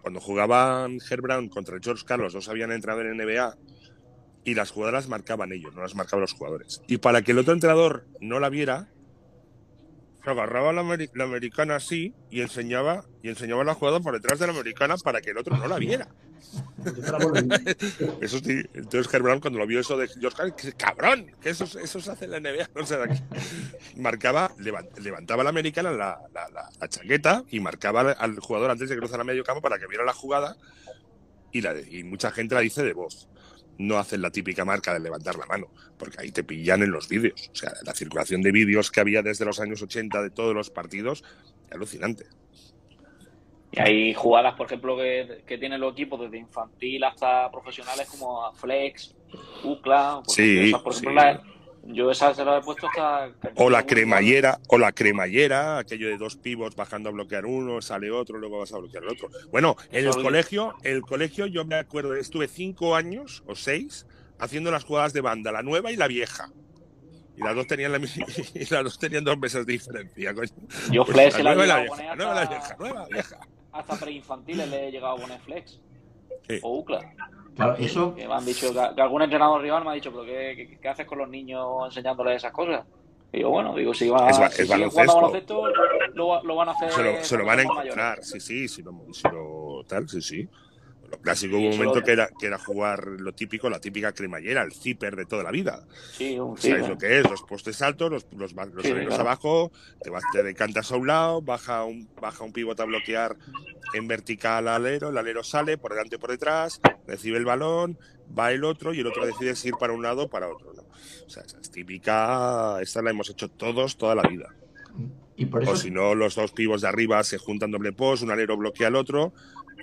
Speaker 5: cuando jugaban Herb Brown contra George Carl, los dos habían entrado en NBA y las jugadas las marcaban ellos, no las marcaban los jugadores. Y para que el otro entrenador no la viera, se agarraba la, ameri- la americana así y enseñaba y enseñaba la jugada por detrás de la americana para que el otro no la viera. (laughs) Eso sí, entonces Brown cuando lo vio eso de George que cabrón, que eso, eso se hace en la NBA, no sé. Marcaba, levan- levantaba la americana la, la, la- chaqueta y marcaba al- al jugador antes de cruzar a medio campo para que viera la jugada y, la, y mucha gente la dice de voz. No hacen la típica marca de levantar la mano, porque ahí te pillan en los vídeos. O sea, la circulación de vídeos que había desde los años 80 de todos los partidos, alucinante.
Speaker 4: Y hay jugadas, por ejemplo, que, que tienen los equipos desde infantil hasta profesionales como Flex, UCLA. por
Speaker 5: Sí,
Speaker 4: ejemplo, por ejemplo,
Speaker 5: sí.
Speaker 4: la- yo esas se las he puesto hasta...
Speaker 5: O la cremallera, o la cremallera, aquello de dos pivots bajando a bloquear uno, sale otro, luego vas a bloquear el otro. Bueno, en el colegio, el colegio yo me acuerdo, estuve cinco años o seis haciendo las jugadas de banda, la nueva y la vieja. Y las dos tenían la (laughs) y las dos tenían dos meses de diferencia, coño.
Speaker 4: Yo
Speaker 5: Pues
Speaker 4: Flex
Speaker 5: la
Speaker 4: la
Speaker 5: nueva la vieja, la nueva la vieja, nueva, vieja.
Speaker 4: hasta preinfantiles le he llegado a poner Flex.
Speaker 5: Sí.
Speaker 4: O UCLA.
Speaker 2: Claro, eso,
Speaker 4: Que me han dicho, que, que algún entrenador rival me ha dicho, pero ¿qué, qué, qué haces con los niños enseñándoles esas cosas? Y yo, bueno, digo, si van a,
Speaker 5: Es
Speaker 4: si
Speaker 5: es baloncesto.
Speaker 4: baloncesto, lo, va- lo van a hacer.
Speaker 5: Se lo, se lo van a encontrar,
Speaker 4: mayores.
Speaker 5: sí, sí, si lo, si lo- tal, sí, sí. Clásico hubo un momento que era, que era jugar lo típico, la típica cremallera, el zipper de toda la vida.
Speaker 4: Sí, un
Speaker 5: ¿Sabéis lo que es? Los postes altos, los, los, los
Speaker 4: Sí,
Speaker 5: aleros
Speaker 4: claro.
Speaker 5: abajo, te, vas, te decantas a un lado, baja un, baja un pivote a bloquear en vertical al alero, el alero sale por delante por detrás, recibe el balón, va el otro y el otro decide si ir para un lado o para otro. ¿no? O sea, esa es típica, esta la hemos hecho todos toda la vida.
Speaker 2: y por
Speaker 5: O
Speaker 2: eso
Speaker 5: si no, los dos pivos de arriba se juntan doble post, un alero bloquea al otro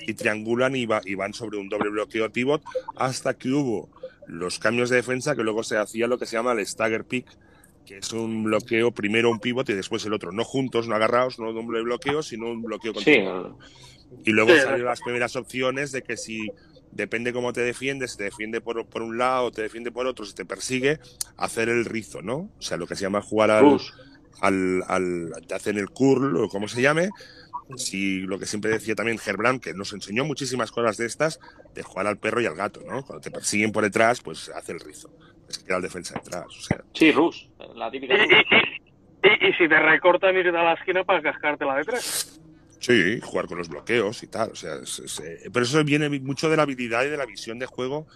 Speaker 5: y triangulan y, va- y van sobre un doble bloqueo pivot hasta que hubo los cambios de defensa que luego se hacía lo que se llama el stagger pick, que es un bloqueo primero un pivot y después el otro, no juntos, no agarrados, no doble bloqueo, sino un bloqueo
Speaker 4: Sí,
Speaker 5: continuo. Y luego
Speaker 6: Sí,
Speaker 5: salieron las primeras opciones de que si depende cómo te defiendes, si te defiende por, por un lado, te defiende por otro, si te persigue, hacer el rizo, ¿no? O sea, lo que se llama jugar al, al, al te hacen el curl o como se llame. Si lo que siempre decía también Gerbrand, que nos enseñó muchísimas cosas de estas, de jugar al perro y al gato, ¿no? Cuando te persiguen por detrás, pues hace el rizo. Es que queda el defensa detrás. O sea,
Speaker 4: Sí, Rush, la
Speaker 6: Y,
Speaker 4: típica Rush.
Speaker 6: y- y- y si te recortan, irte a la esquina para cascártela de tres.
Speaker 5: sí, jugar con los bloqueos y tal. O sea, es- es, eh, pero eso viene mucho de la habilidad y de la visión de juego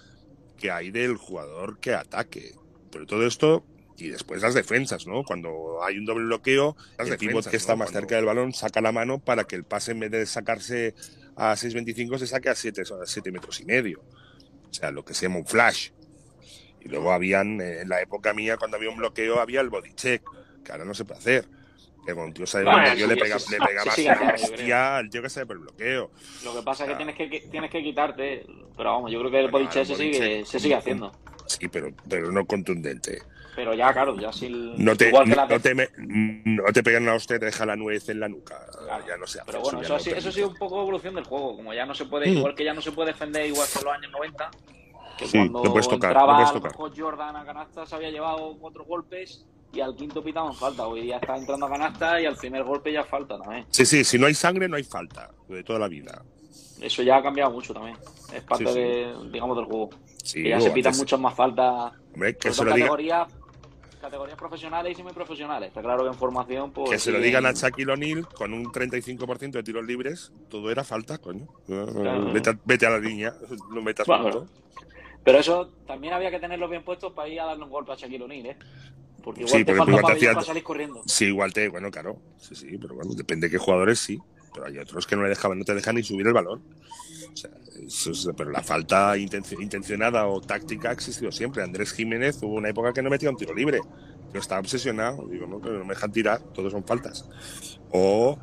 Speaker 5: que hay del jugador que ataque. Pero todo esto y después las defensas, ¿no? Cuando hay un doble bloqueo,
Speaker 7: Las
Speaker 5: el pivot que está
Speaker 7: ¿no?
Speaker 5: más
Speaker 7: Cuando-
Speaker 5: cerca del balón saca la mano para que el pase en vez de sacarse a 6.25 se saque a 7, a 7 metros y medio. O sea, lo que se llama un flash. Y luego habían, eh, en la época mía, cuando había un bloqueo, había el body check, que ahora no se puede hacer. Que un tío sabe
Speaker 4: Bueno, sí,
Speaker 5: le, pega,
Speaker 4: sí,
Speaker 5: le
Speaker 4: sí,
Speaker 5: pegabas
Speaker 4: sí, sí,
Speaker 5: una
Speaker 4: claro, yo
Speaker 5: hostia al tío que sabe por el bloqueo.
Speaker 4: Lo que pasa es que tienes que, tienes que quitarte, pero vamos, yo creo que el
Speaker 5: Bueno,
Speaker 4: body check
Speaker 5: el
Speaker 4: se sigue,
Speaker 5: check,
Speaker 4: se sigue haciendo.
Speaker 5: Sí, pero, pero no contundente.
Speaker 4: Pero ya, claro, ya si el-
Speaker 5: No te,
Speaker 4: igual que la
Speaker 5: no te, me- no te pegan una hostia y te deja la nuez en la nuca.
Speaker 4: Claro.
Speaker 5: Ya no se hace.
Speaker 4: Pero bueno, eso,
Speaker 5: no
Speaker 4: ha sido- eso ha sido un poco evolución del juego. Como ya no se puede,
Speaker 5: Mm.
Speaker 4: igual que ya no se puede defender igual que en los años 90, que
Speaker 5: Sí,
Speaker 4: cuando
Speaker 5: puedes tocar,
Speaker 4: entraba
Speaker 5: puedes tocar.
Speaker 4: Jordan a canasta se había llevado cuatro golpes y al quinto pitaban falta. Hoy día está entrando a canasta y al primer golpe ya falta también.
Speaker 5: Sí, sí, si no hay sangre, no hay falta. De toda la vida.
Speaker 4: Eso ya ha cambiado mucho también. Es parte
Speaker 5: Sí, sí.
Speaker 4: de, digamos, del juego.
Speaker 5: Sí,
Speaker 4: que ya se pitan muchas más faltas.
Speaker 5: Hombre, que se
Speaker 4: todo
Speaker 5: lo
Speaker 4: en
Speaker 5: diga,
Speaker 4: categorías, categorías profesionales y semiprofesionales. Está claro que en formación, pues.
Speaker 5: que se lo digan a Shaquille O'Neal con un 35% de tiros libres, todo era falta, coño.
Speaker 4: Claro.
Speaker 5: Vete, a- vete a la línea, (laughs) no metas
Speaker 4: Bueno,
Speaker 5: punto.
Speaker 4: Pero eso también había que tenerlos bien puestos para ir a darle un golpe a Shaquille O'Neal, ¿eh? Porque igual
Speaker 5: Sí,
Speaker 4: te falta
Speaker 5: igual te hacía-
Speaker 4: para salir corriendo.
Speaker 5: Sí, igual te, bueno, claro, sí, sí, pero bueno, depende de qué jugadores sí, pero hay otros que no le dejaban, no te dejan ni subir el balón. O sea, es- pero la falta intenci- intencionada o táctica ha existido siempre. Andrés Jiménez hubo una época que no metía un tiro libre. Yo estaba obsesionado, digo, no, pero no me dejan tirar, todos son faltas. O,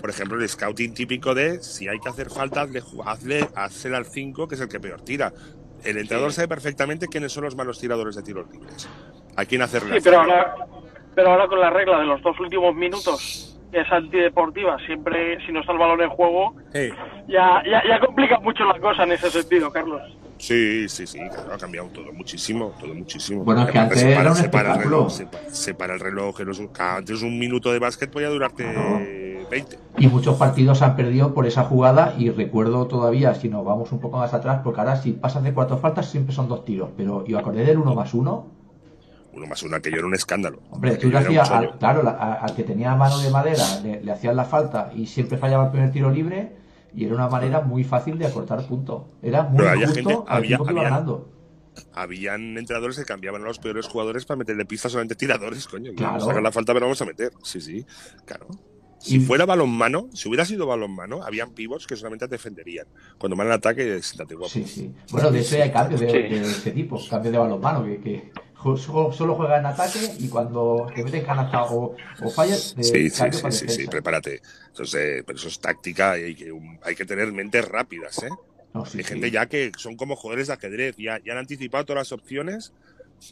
Speaker 5: por ejemplo, el scouting típico de si hay que hacer falta, hazle, hazle, hazle al 5, que es el que peor tira. El entrenador
Speaker 4: Sí.
Speaker 5: sabe perfectamente quiénes son los malos tiradores de tiros libres. A quién hacerle
Speaker 6: Sí, pero ahora, pero ahora con la regla de los dos últimos minutos, es antideportiva, siempre si no está el balón en juego. Ya, ya, ya complica mucho la cosa en ese sentido, Carlos.
Speaker 5: Sí, sí, sí, claro, ha cambiado todo muchísimo, todo muchísimo.
Speaker 2: Bueno, es que antes era un
Speaker 5: separa el reloj, separa, separa el reloj, antes un minuto de básquet podía durarte
Speaker 2: Claro.
Speaker 5: 20.
Speaker 2: Y muchos partidos se han perdido por esa jugada y recuerdo todavía, si nos vamos un poco más atrás, porque ahora si pasas de cuatro faltas siempre son dos tiros, pero yo acordé del uno más uno,
Speaker 5: uno más uno, aquello era un escándalo.
Speaker 2: Hombre, tú le
Speaker 5: era
Speaker 2: hacías, al, claro, al que tenía mano de madera le, le hacías la falta y siempre fallaba el primer tiro libre y era una manera muy fácil de acortar puntos. Era muy
Speaker 5: Pero había
Speaker 2: justo
Speaker 5: gente-
Speaker 2: al
Speaker 5: había-
Speaker 2: que iba ganando.
Speaker 5: Habían entrenadores que cambiaban a los peores jugadores para meterle pistas solamente tiradores, coño. que
Speaker 2: Claro.
Speaker 5: Sacan la falta, pero vamos a meter. Sí, sí, claro. Si
Speaker 2: Y-
Speaker 5: fuera balonmano, si hubiera sido balonmano, habían pivots que solamente defenderían. Cuando van al ataque, siéntate guapo.
Speaker 2: Sí, sí. Bueno, de hecho hay cambios de,
Speaker 4: Sí.
Speaker 2: de este tipo, cambios de balonmano, que, que solo, solo juega en ataque y cuando te meten canasta o, o fallas,
Speaker 5: Sí, sí, sí, sí, sí, prepárate. Entonces, pero eso es táctica y hay que, un- hay que tener mentes rápidas, ¿eh?
Speaker 2: No, sí,
Speaker 5: Hay gente ya que son como jugadores de ajedrez, ya, ya han anticipado todas las opciones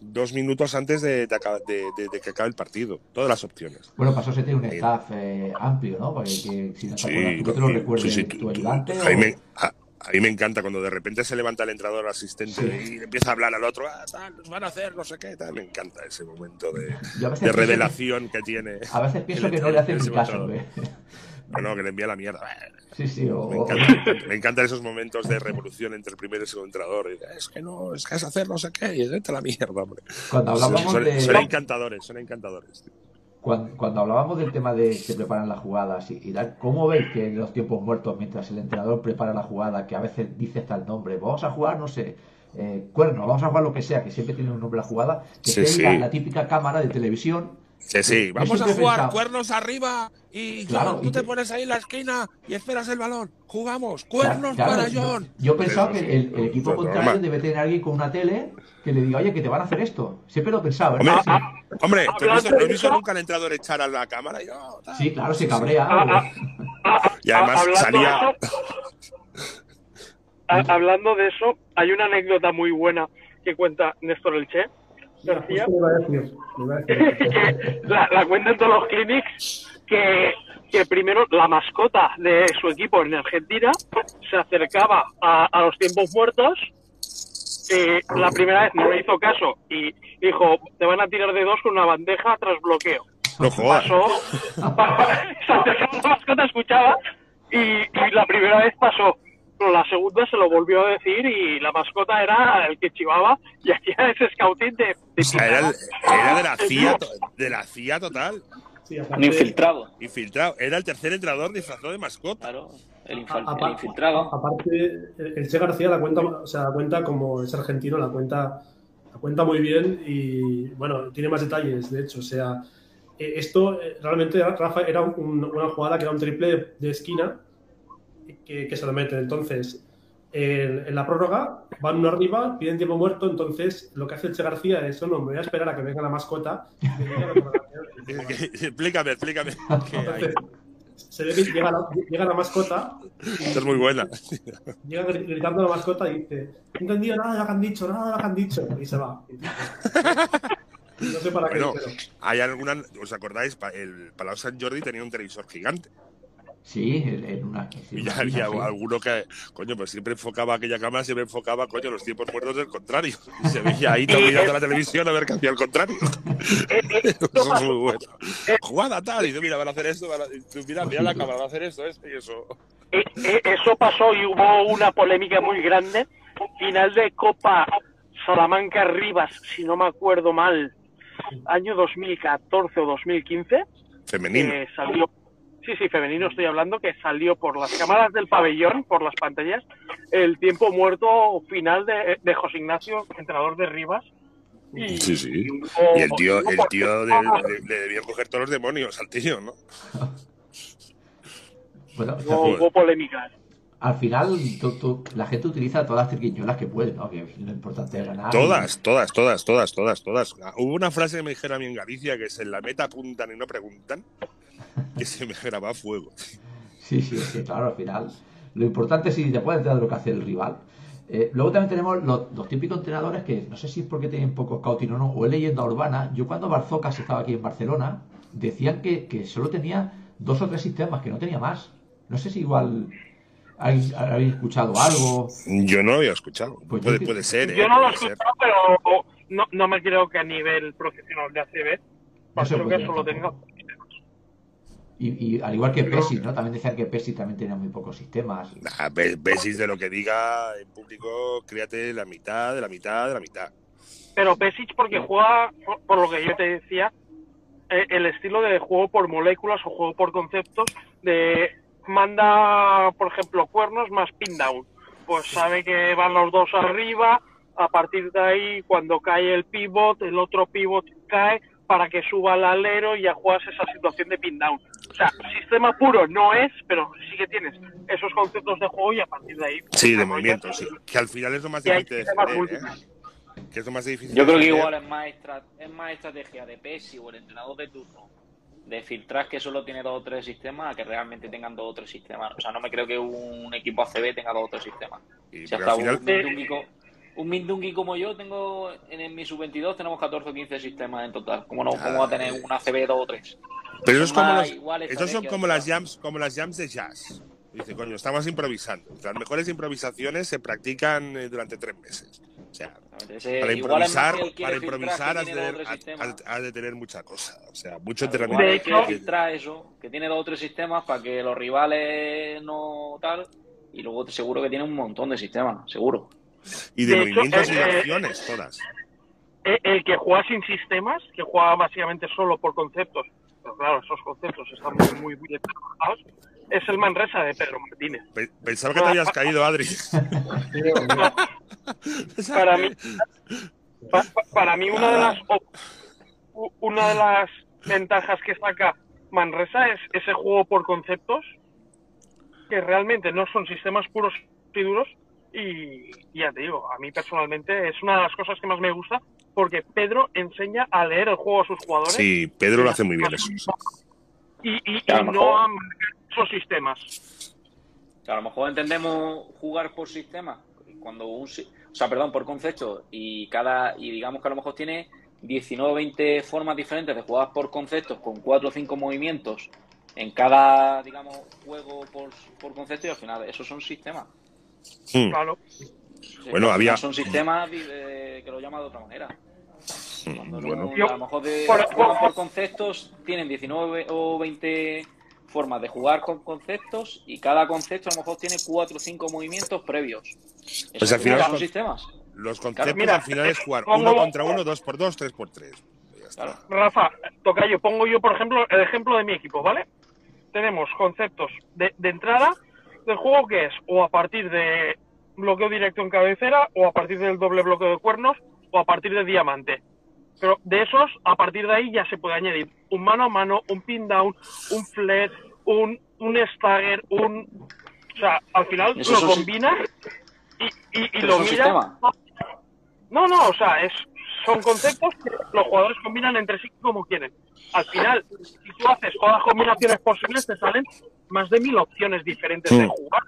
Speaker 5: dos minutos antes de, de de- que acabe el partido. Todas las opciones.
Speaker 2: Bueno, pasó a ser un staff eh, amplio, ¿no? Porque que, si no te
Speaker 5: Sí,
Speaker 2: acuerdas, tú te lo recuerdes,
Speaker 5: sí, sí,
Speaker 2: tu
Speaker 5: tú- tú-
Speaker 2: ayudante
Speaker 5: a, mí
Speaker 2: o-
Speaker 5: me, a, mí me encanta cuando de repente se levanta el entrenador asistente
Speaker 2: Sí.
Speaker 5: y empieza a hablar al otro, ah, tal, nos van a hacer, no sé qué, tal. Me encanta ese momento de, revelación que tiene.
Speaker 2: a veces pienso que no le hacen caso. ¿eh?
Speaker 5: Bueno, que le envía la mierda.
Speaker 2: Sí, sí, o,
Speaker 5: Me, encanta, me encantan esos momentos de revolución entre el primer y el segundo entrenador. Y, es que no, es que es hacer no sé qué, y a la mierda, hombre.
Speaker 2: cuando hablábamos
Speaker 5: son,
Speaker 2: de...
Speaker 5: son encantadores, son encantadores. tío.
Speaker 2: Cuando, cuando hablábamos del tema de se preparan las jugadas y, y tal, ¿cómo veis que en los tiempos muertos, mientras el entrenador prepara la jugada, que a veces dice hasta el nombre, vamos a jugar, no sé, eh, cuerno, vamos a jugar lo que sea, que siempre tiene un nombre la jugada, que
Speaker 5: Sí, sí.
Speaker 2: la, la típica cámara de televisión.
Speaker 5: Sí, sí,
Speaker 2: Yo
Speaker 5: vamos a jugar
Speaker 2: pensado-
Speaker 5: cuernos arriba y
Speaker 2: Claro,
Speaker 5: John,
Speaker 2: y
Speaker 5: tú te
Speaker 2: te-
Speaker 5: pones ahí en la esquina y esperas el balón. Jugamos, cuernos
Speaker 2: claro,
Speaker 5: para
Speaker 2: yo-
Speaker 5: John.
Speaker 2: Yo
Speaker 5: Pero,
Speaker 2: que el, el equipo contrario debe tener alguien con una tele que le diga, oye, que te van a hacer esto. Siempre lo he pensado, ¿eh?
Speaker 5: Hombre,
Speaker 2: Sí.
Speaker 5: Hombre, ¿tú has visto,
Speaker 6: Hablando
Speaker 5: no has visto
Speaker 6: eso-
Speaker 5: nunca al entrenador echar a la cámara? Y, oh.
Speaker 2: Sí, claro, se cabrea.
Speaker 6: Ah, ah, ah,
Speaker 5: Y además
Speaker 6: hablando
Speaker 5: salía-
Speaker 6: de eso- a- (laughs) hablando de eso, hay una anécdota muy buena que cuenta Néstor Elche García, (laughs) que la, la cuenta en todos los clinics, que, que primero la mascota de su equipo en Argentina se acercaba a, a los tiempos muertos. Eh, la primera vez no le hizo caso y dijo, te van a tirar de dos con una bandeja tras bloqueo.
Speaker 5: No jodas. (laughs)
Speaker 6: Pasó, la mascota, escuchaba y, y la primera vez pasó. Pero la segunda se lo volvió a decir y la mascota era el que chivaba y hacía ese scouting de, de
Speaker 5: O sea, era, el- era de la CIA, de la CIA total.
Speaker 3: Sí, aparte,
Speaker 4: infiltrado,
Speaker 5: Infiltrado. Era el tercer entrenador disfrazado de mascota.
Speaker 4: claro. El,
Speaker 3: a-
Speaker 4: infal-
Speaker 3: apa-
Speaker 4: el infiltrado.
Speaker 3: aparte, el Che García la cuenta, o sea, la cuenta como es argentino, la cuenta, la cuenta muy bien y bueno, tiene más detalles, de hecho, o sea, eh, esto eh, realmente Rafa era un- una jugada que era un triple de esquina que, que se lo meten. Entonces, en, en la prórroga van uno arriba, piden tiempo muerto, entonces lo que hace el Che García es, no, me voy a esperar a que venga la mascota. y me diga lo que va a hacer".
Speaker 5: explícame, explícame. ¿Qué hay?
Speaker 3: Entonces, se ve que llega la, llega la mascota
Speaker 5: Esta es muy buena.
Speaker 3: Llega gri- gritando a la mascota y dice, no he entendido nada de lo que han dicho, nada de lo que han dicho. Y se va. (laughs) No sé para qué, pero
Speaker 5: hay alguna. ¿Os acordáis? El Palau Sant Jordi tenía un televisor gigante.
Speaker 2: Sí, en en una.
Speaker 5: Y ya
Speaker 2: una (laughs)
Speaker 5: había alguno que, coño, pues siempre enfocaba aquella cámara, siempre enfocaba, coño, los tiempos muertos del contrario. (laughs) Y se veía ahí todo mirando la televisión a ver qué hacía el contrario. (laughs) Eso es muy bueno. Jugada tal, y tú, mira, van a hacer esto, van a- mira, mira la cámara, van a hacer esto, esto y eso.
Speaker 6: Eh, eh, eso pasó y hubo una polémica muy grande. Final de Copa Salamanca Rivas, si no me acuerdo mal, año 2014 o 2015,
Speaker 5: Femenino.
Speaker 6: que salió, sí, sí, femenino estoy hablando, que salió por las cámaras del pabellón, por las pantallas, el tiempo muerto final de, de José Ignacio, entrenador de Rivas. Y,
Speaker 5: Sí, sí. Y el tío, el
Speaker 6: hubo-
Speaker 5: tío le, le- le debían coger todos los demonios al tío, ¿no? (laughs)
Speaker 2: Bueno, o sea,
Speaker 6: hubo, hubo polémica.
Speaker 2: al final tú- tú- la gente utiliza todas las triquiñuelas que puede, ¿no? Que lo importante es ganar.
Speaker 5: Todas, todas, todas, todas, todas, todas. Hubo una frase que me dijeron a mí en Galicia que es en la meta apuntan y no preguntan, (laughs) que se me graba a fuego.
Speaker 2: Sí, sí, que claro, al final. Lo importante es si te puedes enterar de lo que hace el rival. Eh, luego también tenemos los, los típicos entrenadores que no sé si es porque tienen poco scouting o no, o es leyenda urbana. Yo cuando Barzocas estaba aquí en Barcelona, decían que, que solo tenía dos o tres sistemas, que no tenía más. No sé si igual habéis, habéis escuchado algo.
Speaker 5: Yo no lo había escuchado.
Speaker 2: Pues yo
Speaker 5: puede,
Speaker 2: que-
Speaker 5: puede ser, ¿eh?
Speaker 6: Yo no lo he escuchado, pero no, no me creo que a nivel profesional de ACB, creo que solo
Speaker 2: tampoco.
Speaker 6: tenga.
Speaker 2: Y, y al igual que Pesi, ¿no? También decían que Pesi también tenía muy pocos sistemas.
Speaker 5: Nah, Besis de lo que diga en público, créate la mitad, de la mitad, de la mitad.
Speaker 6: pero Pesic porque juega, por, por lo que yo te decía, eh, el estilo de juego por moléculas o juego por conceptos de manda, por ejemplo, cuernos más pin down. Pues sabe que van los dos arriba, a partir de ahí, cuando cae el pivot, el otro pivot cae para que suba al alero y ya juegas esa situación de pin down. O sea, sistema puro no es, pero sí que tienes esos conceptos de juego y a partir de ahí.
Speaker 5: Sí, de movimiento, sí. Que al final es lo más difícil de defender, ¿eh? Que es lo más difícil
Speaker 4: Yo creo que igual es más, estra- es más estrategia de Pesi o el entrenador de turno de filtrar que solo tiene dos o tres sistemas a que realmente tengan dos o tres sistemas. O sea, no me creo que un equipo ACB tenga dos o tres sistemas.
Speaker 5: Y-
Speaker 4: Si hasta
Speaker 5: al final-
Speaker 4: un Mindungi, co- un Mindungi como yo tengo en, mi sub-22 tenemos 14 o 15 sistemas en total. ¿Cómo no cómo va a tener un ACB dos o tres?
Speaker 5: Pero eso es como los, esos son como las jams, como las jams de jazz. Dice, coño, estamos improvisando. Las mejores improvisaciones se practican eh, durante tres meses. O sea,
Speaker 4: Ese-
Speaker 5: para improvisar, para improvisar has de, has- has de tener mucha cosa. O sea, mucho entrenamiento.
Speaker 6: De hecho-
Speaker 4: filtrar eso, que tiene dos o tres sistemas para que los rivales no tal. Y luego seguro que tiene un montón de sistemas, seguro.
Speaker 5: Y de,
Speaker 6: De hecho,
Speaker 5: movimientos y de
Speaker 6: eh,
Speaker 5: acciones, todas.
Speaker 6: Eh, El que juega sin sistemas, que juega básicamente solo por conceptos, pero claro, esos conceptos están muy, muy, trabajados, es el Manresa de Pedro Martínez.
Speaker 5: Pe- Pensaba que te habías caído, Adri. (laughs)
Speaker 6: Para mí, pa- pa- para mí una de las una de las ventajas que saca Manresa es ese juego por conceptos que realmente no son sistemas puros y duros y y ya te digo, a mí personalmente es una de las cosas que más me gusta porque Pedro enseña a leer el juego a sus jugadores
Speaker 5: Sí, Pedro lo hace muy bien eso.
Speaker 6: y, y-
Speaker 4: a
Speaker 6: y no
Speaker 4: mejor-
Speaker 6: a marcar esos sistemas.
Speaker 4: Que a lo mejor entendemos jugar por sistema, cuando un, si- o sea, perdón, por concepto, y cada, y digamos que a lo mejor tiene 19 o 20 formas diferentes de jugar por conceptos con 4 o 5 movimientos en cada, digamos, juego por, por concepto y al final esos son sistemas.
Speaker 5: Hmm.
Speaker 6: Claro.
Speaker 4: Sí,
Speaker 5: Bueno, había-
Speaker 4: Son sistemas eh, que lo llama de otra manera. Cuando no-
Speaker 5: Bueno.
Speaker 6: Yo-
Speaker 4: a lo mejor de,
Speaker 6: por-
Speaker 4: juegan
Speaker 6: por-
Speaker 4: por conceptos, tienen 19 o 20 formas de jugar con conceptos y cada concepto a lo mejor tiene 4 o 5 movimientos previos. Eso
Speaker 5: Pues al final
Speaker 4: son sistemas.
Speaker 5: Los conceptos
Speaker 6: Mira,
Speaker 5: al final es jugar
Speaker 6: pongo-
Speaker 5: uno contra uno, dos por dos, tres por tres. Ya está.
Speaker 4: Claro.
Speaker 6: Rafa, Tocayo, pongo yo, por ejemplo, el ejemplo de mi equipo, ¿vale? Tenemos conceptos de, de entrada del juego que es o a partir de bloqueo directo en cabecera, o a partir del doble bloqueo de cuernos, o a partir de diamante. Pero de esos, a partir de ahí ya se puede añadir un mano a mano, un pin down, un flat, un, un stagger, un... O sea, al final lo combinas y, y, y lo miras
Speaker 4: sistemas.
Speaker 6: no, no, o sea, es, son conceptos que los jugadores combinan entre sí como quieren. Al final, si tú haces todas las combinaciones posibles, te salen más de mil opciones diferentes de jugar.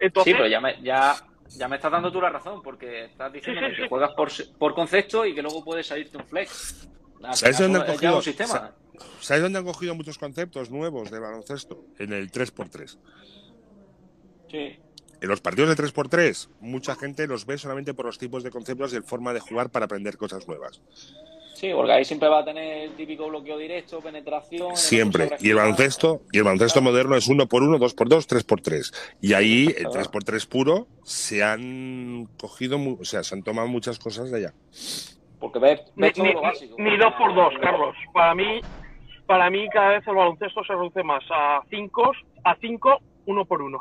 Speaker 6: Entonces,
Speaker 4: Sí, pero ya me, ya, ya me estás dando tú la razón, porque estás diciendo
Speaker 6: Sí, sí,
Speaker 4: que
Speaker 6: sí.
Speaker 4: juegas por, por concepto y que luego puede salirte un flex.
Speaker 5: ¿Sabes dónde han cogido?
Speaker 4: un sistema.
Speaker 5: sa- ¿Sabes dónde han cogido muchos conceptos nuevos de baloncesto? En el 3x3.
Speaker 4: Sí.
Speaker 5: En los partidos de 3x3, mucha gente los ve solamente por los tipos de conceptos y el forma de jugar para aprender cosas nuevas.
Speaker 4: Sí, porque ahí siempre va a tener el típico bloqueo directo, penetración.
Speaker 5: Siempre. Y el baloncesto, y el baloncesto moderno es 1 por 1 2 por 2 3 por 3 Y ahí, el
Speaker 4: Claro.
Speaker 5: 3x3 puro, se han cogido, o sea, se han tomado muchas cosas de allá.
Speaker 4: Porque ves,
Speaker 6: ni, ni-
Speaker 4: lo básico.
Speaker 6: ni dos por dos, Carlos. Para mí, para mí cada vez el baloncesto se reduce más a cinco, a cinco, uno por uno.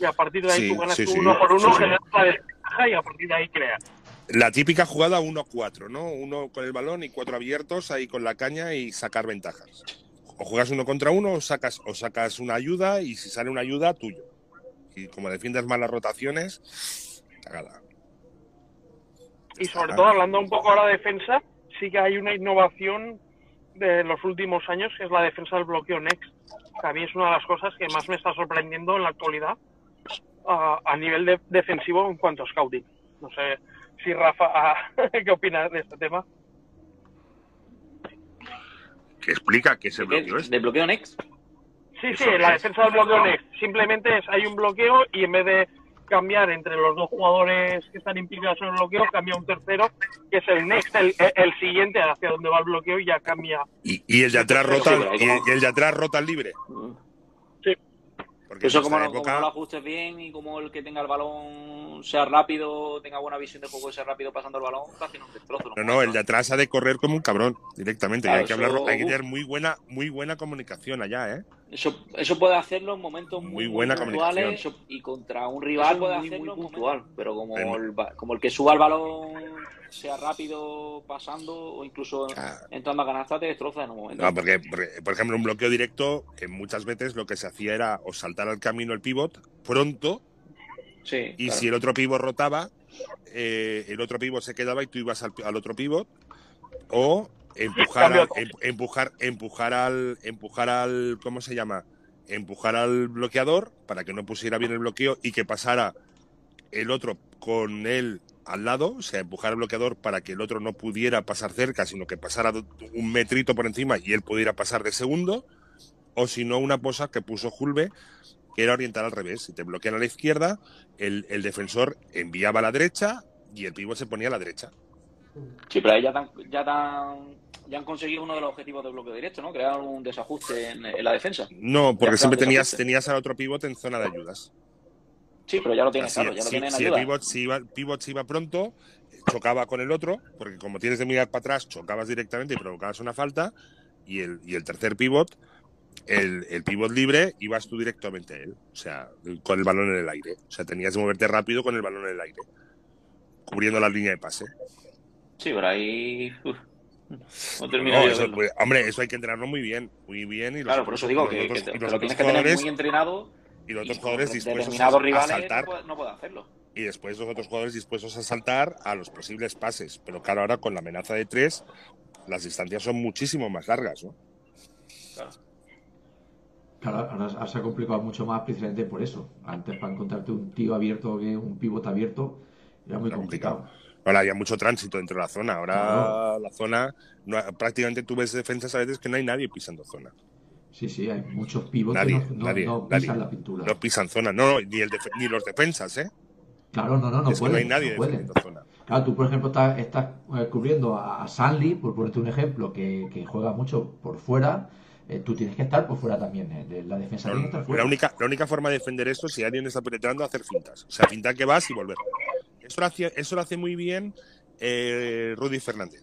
Speaker 6: Y a partir de ahí
Speaker 5: Sí,
Speaker 6: tú ganas
Speaker 5: sí, sí,
Speaker 6: uno por uno, generas la desventaja y a partir de ahí creas.
Speaker 5: La típica jugada 1-4, ¿no? Uno con el balón y cuatro abiertos ahí con la caña y sacar ventajas. O juegas uno contra uno o sacas, o sacas una ayuda y si sale una ayuda, tuyo. Y como defiendas mal las rotaciones, cagada.
Speaker 6: Y sobre
Speaker 5: Ah.
Speaker 6: todo, hablando un poco ahora de defensa, sí que hay una innovación de los últimos años, que es la defensa del bloqueo Next. Que a mí es una de las cosas que más me está sorprendiendo en la actualidad a, a nivel de- defensivo en cuanto a scouting. No sé si Rafa, ah, (laughs) ¿qué opinas de este tema?
Speaker 5: Que explica qué es el bloqueo este.
Speaker 4: ¿De bloqueo next?
Speaker 6: Sí,
Speaker 5: Eso
Speaker 6: sí, la defensa del bloqueo Next. Simplemente es, hay un bloqueo y en vez de cambiar entre los dos jugadores que están implicados en el bloqueo, cambia un tercero, que es el Next, el, el siguiente hacia donde va el bloqueo y ya cambia
Speaker 5: Y, y el de atrás rota, y, el de atrás rota libre.
Speaker 6: Sí.
Speaker 5: Porque
Speaker 4: Eso como no, como
Speaker 5: época-
Speaker 4: no lo ajustes bien y como el que tenga el balón sea rápido, tenga buena visión de juego y sea rápido pasando el balón, haciendo un destrozo.
Speaker 5: No, no, el de atrás ha de correr como un cabrón directamente. y hay que hablar, hay que tener muy buena, muy buena comunicación allá, ¿eh?
Speaker 4: Eso, eso puede hacerlo en momentos muy,
Speaker 5: Muy buena
Speaker 4: puntuales eso- y contra un rival puede
Speaker 7: muy,
Speaker 4: hacerlo
Speaker 7: muy puntual.
Speaker 4: pero como el, ba- como el que suba el balón sea rápido pasando o incluso
Speaker 5: Ah.
Speaker 4: entrando a canasta te destroza en un momento.
Speaker 5: No, porque, porque, por ejemplo, un bloqueo directo, que muchas veces lo que se hacía era o saltar al camino el pivot pronto,
Speaker 4: sí,
Speaker 5: y
Speaker 4: claro.
Speaker 5: si el otro pivot rotaba, eh, el otro pivot se quedaba y tú ibas al, al otro pivot, o empujar, em- empujar, empujar al, empujar al, ¿cómo se llama? Empujar al bloqueador para que no pusiera bien el bloqueo y que pasara el otro con él al lado, o sea, empujar al bloqueador para que el otro no pudiera pasar cerca, sino que pasara un metrito por encima y él pudiera pasar de segundo, o si no, una cosa que puso Julve, que era orientar al revés. Si te bloquean a la izquierda, el, el defensor enviaba a la derecha y el pívot se ponía a la derecha.
Speaker 4: Sí, pero ahí ya, tan- ya han conseguido uno de los objetivos de bloqueo directo, ¿no? Crear un desajuste en, en la defensa.
Speaker 5: No, porque siempre tenías,
Speaker 4: desajuste.
Speaker 5: tenías al otro pívot en zona de ayudas.
Speaker 4: Sí, pero ya lo tienes, claro, ya lo
Speaker 5: si,
Speaker 4: tienen en
Speaker 5: si el
Speaker 4: ayuda.
Speaker 5: pivot se, iba, el pivot se iba pronto, chocaba con el otro, porque como tienes de mirar para atrás, chocabas directamente y provocabas una falta, y el, y el tercer pivot, el, el pivot libre, ibas tú directamente a él, o sea, con el balón en el aire. O sea, tenías que moverte rápido con el balón en el aire, cubriendo la línea de pase.
Speaker 4: Sí, pero ahí. uf, no termino
Speaker 5: No,
Speaker 4: yo de
Speaker 5: eso,
Speaker 4: verlo.
Speaker 5: pues, hombre, eso hay que entrenarlo muy bien, muy bien. Y los
Speaker 4: Claro, por eso digo
Speaker 5: los
Speaker 4: que,
Speaker 5: otros-
Speaker 4: que te, lo
Speaker 5: otros
Speaker 4: tienes que tener muy entrenado.
Speaker 5: y los otros
Speaker 4: y
Speaker 5: jugadores dispuestos a, saltar
Speaker 4: no puede, no puede hacerlo.
Speaker 5: y después los otros jugadores dispuestos a saltar a los posibles pases. Pero claro, ahora con la amenaza de tres, las distancias son muchísimo más largas, ¿no?
Speaker 2: Claro, ahora, ahora se ha complicado mucho más precisamente por eso. Antes para encontrarte un tío abierto que un pivote abierto era muy
Speaker 5: Era
Speaker 2: complicado.
Speaker 5: Ahora había mucho tránsito dentro de la zona. Ahora la zona, no- prácticamente tú ves defensas a veces que no hay nadie pisando zona.
Speaker 2: Sí, sí, hay muchos pivotes
Speaker 5: Nadie,
Speaker 2: que no, no-
Speaker 5: nadie,
Speaker 2: no
Speaker 5: nadie.
Speaker 2: pisan la pintura.
Speaker 5: No pisan zona, no, ni, el def- ni los defensas, ¿eh?
Speaker 2: Claro, no, no, no
Speaker 5: es que no hay nadie
Speaker 2: no
Speaker 5: defendiendo zona.
Speaker 2: Claro, tú, por ejemplo, estás, estás, eh, cubriendo a, Sanli, por ponerte un ejemplo, que, que juega mucho por fuera. eh, tú tienes que estar por fuera también. eh, de- la defensa tiene que estar fuera.
Speaker 5: La única, la única forma de defender esto, si alguien está penetrando, hacer fintas. O sea, fintar que vas y volver. Eso lo hace, eso lo hace muy bien eh, Rudy Fernández.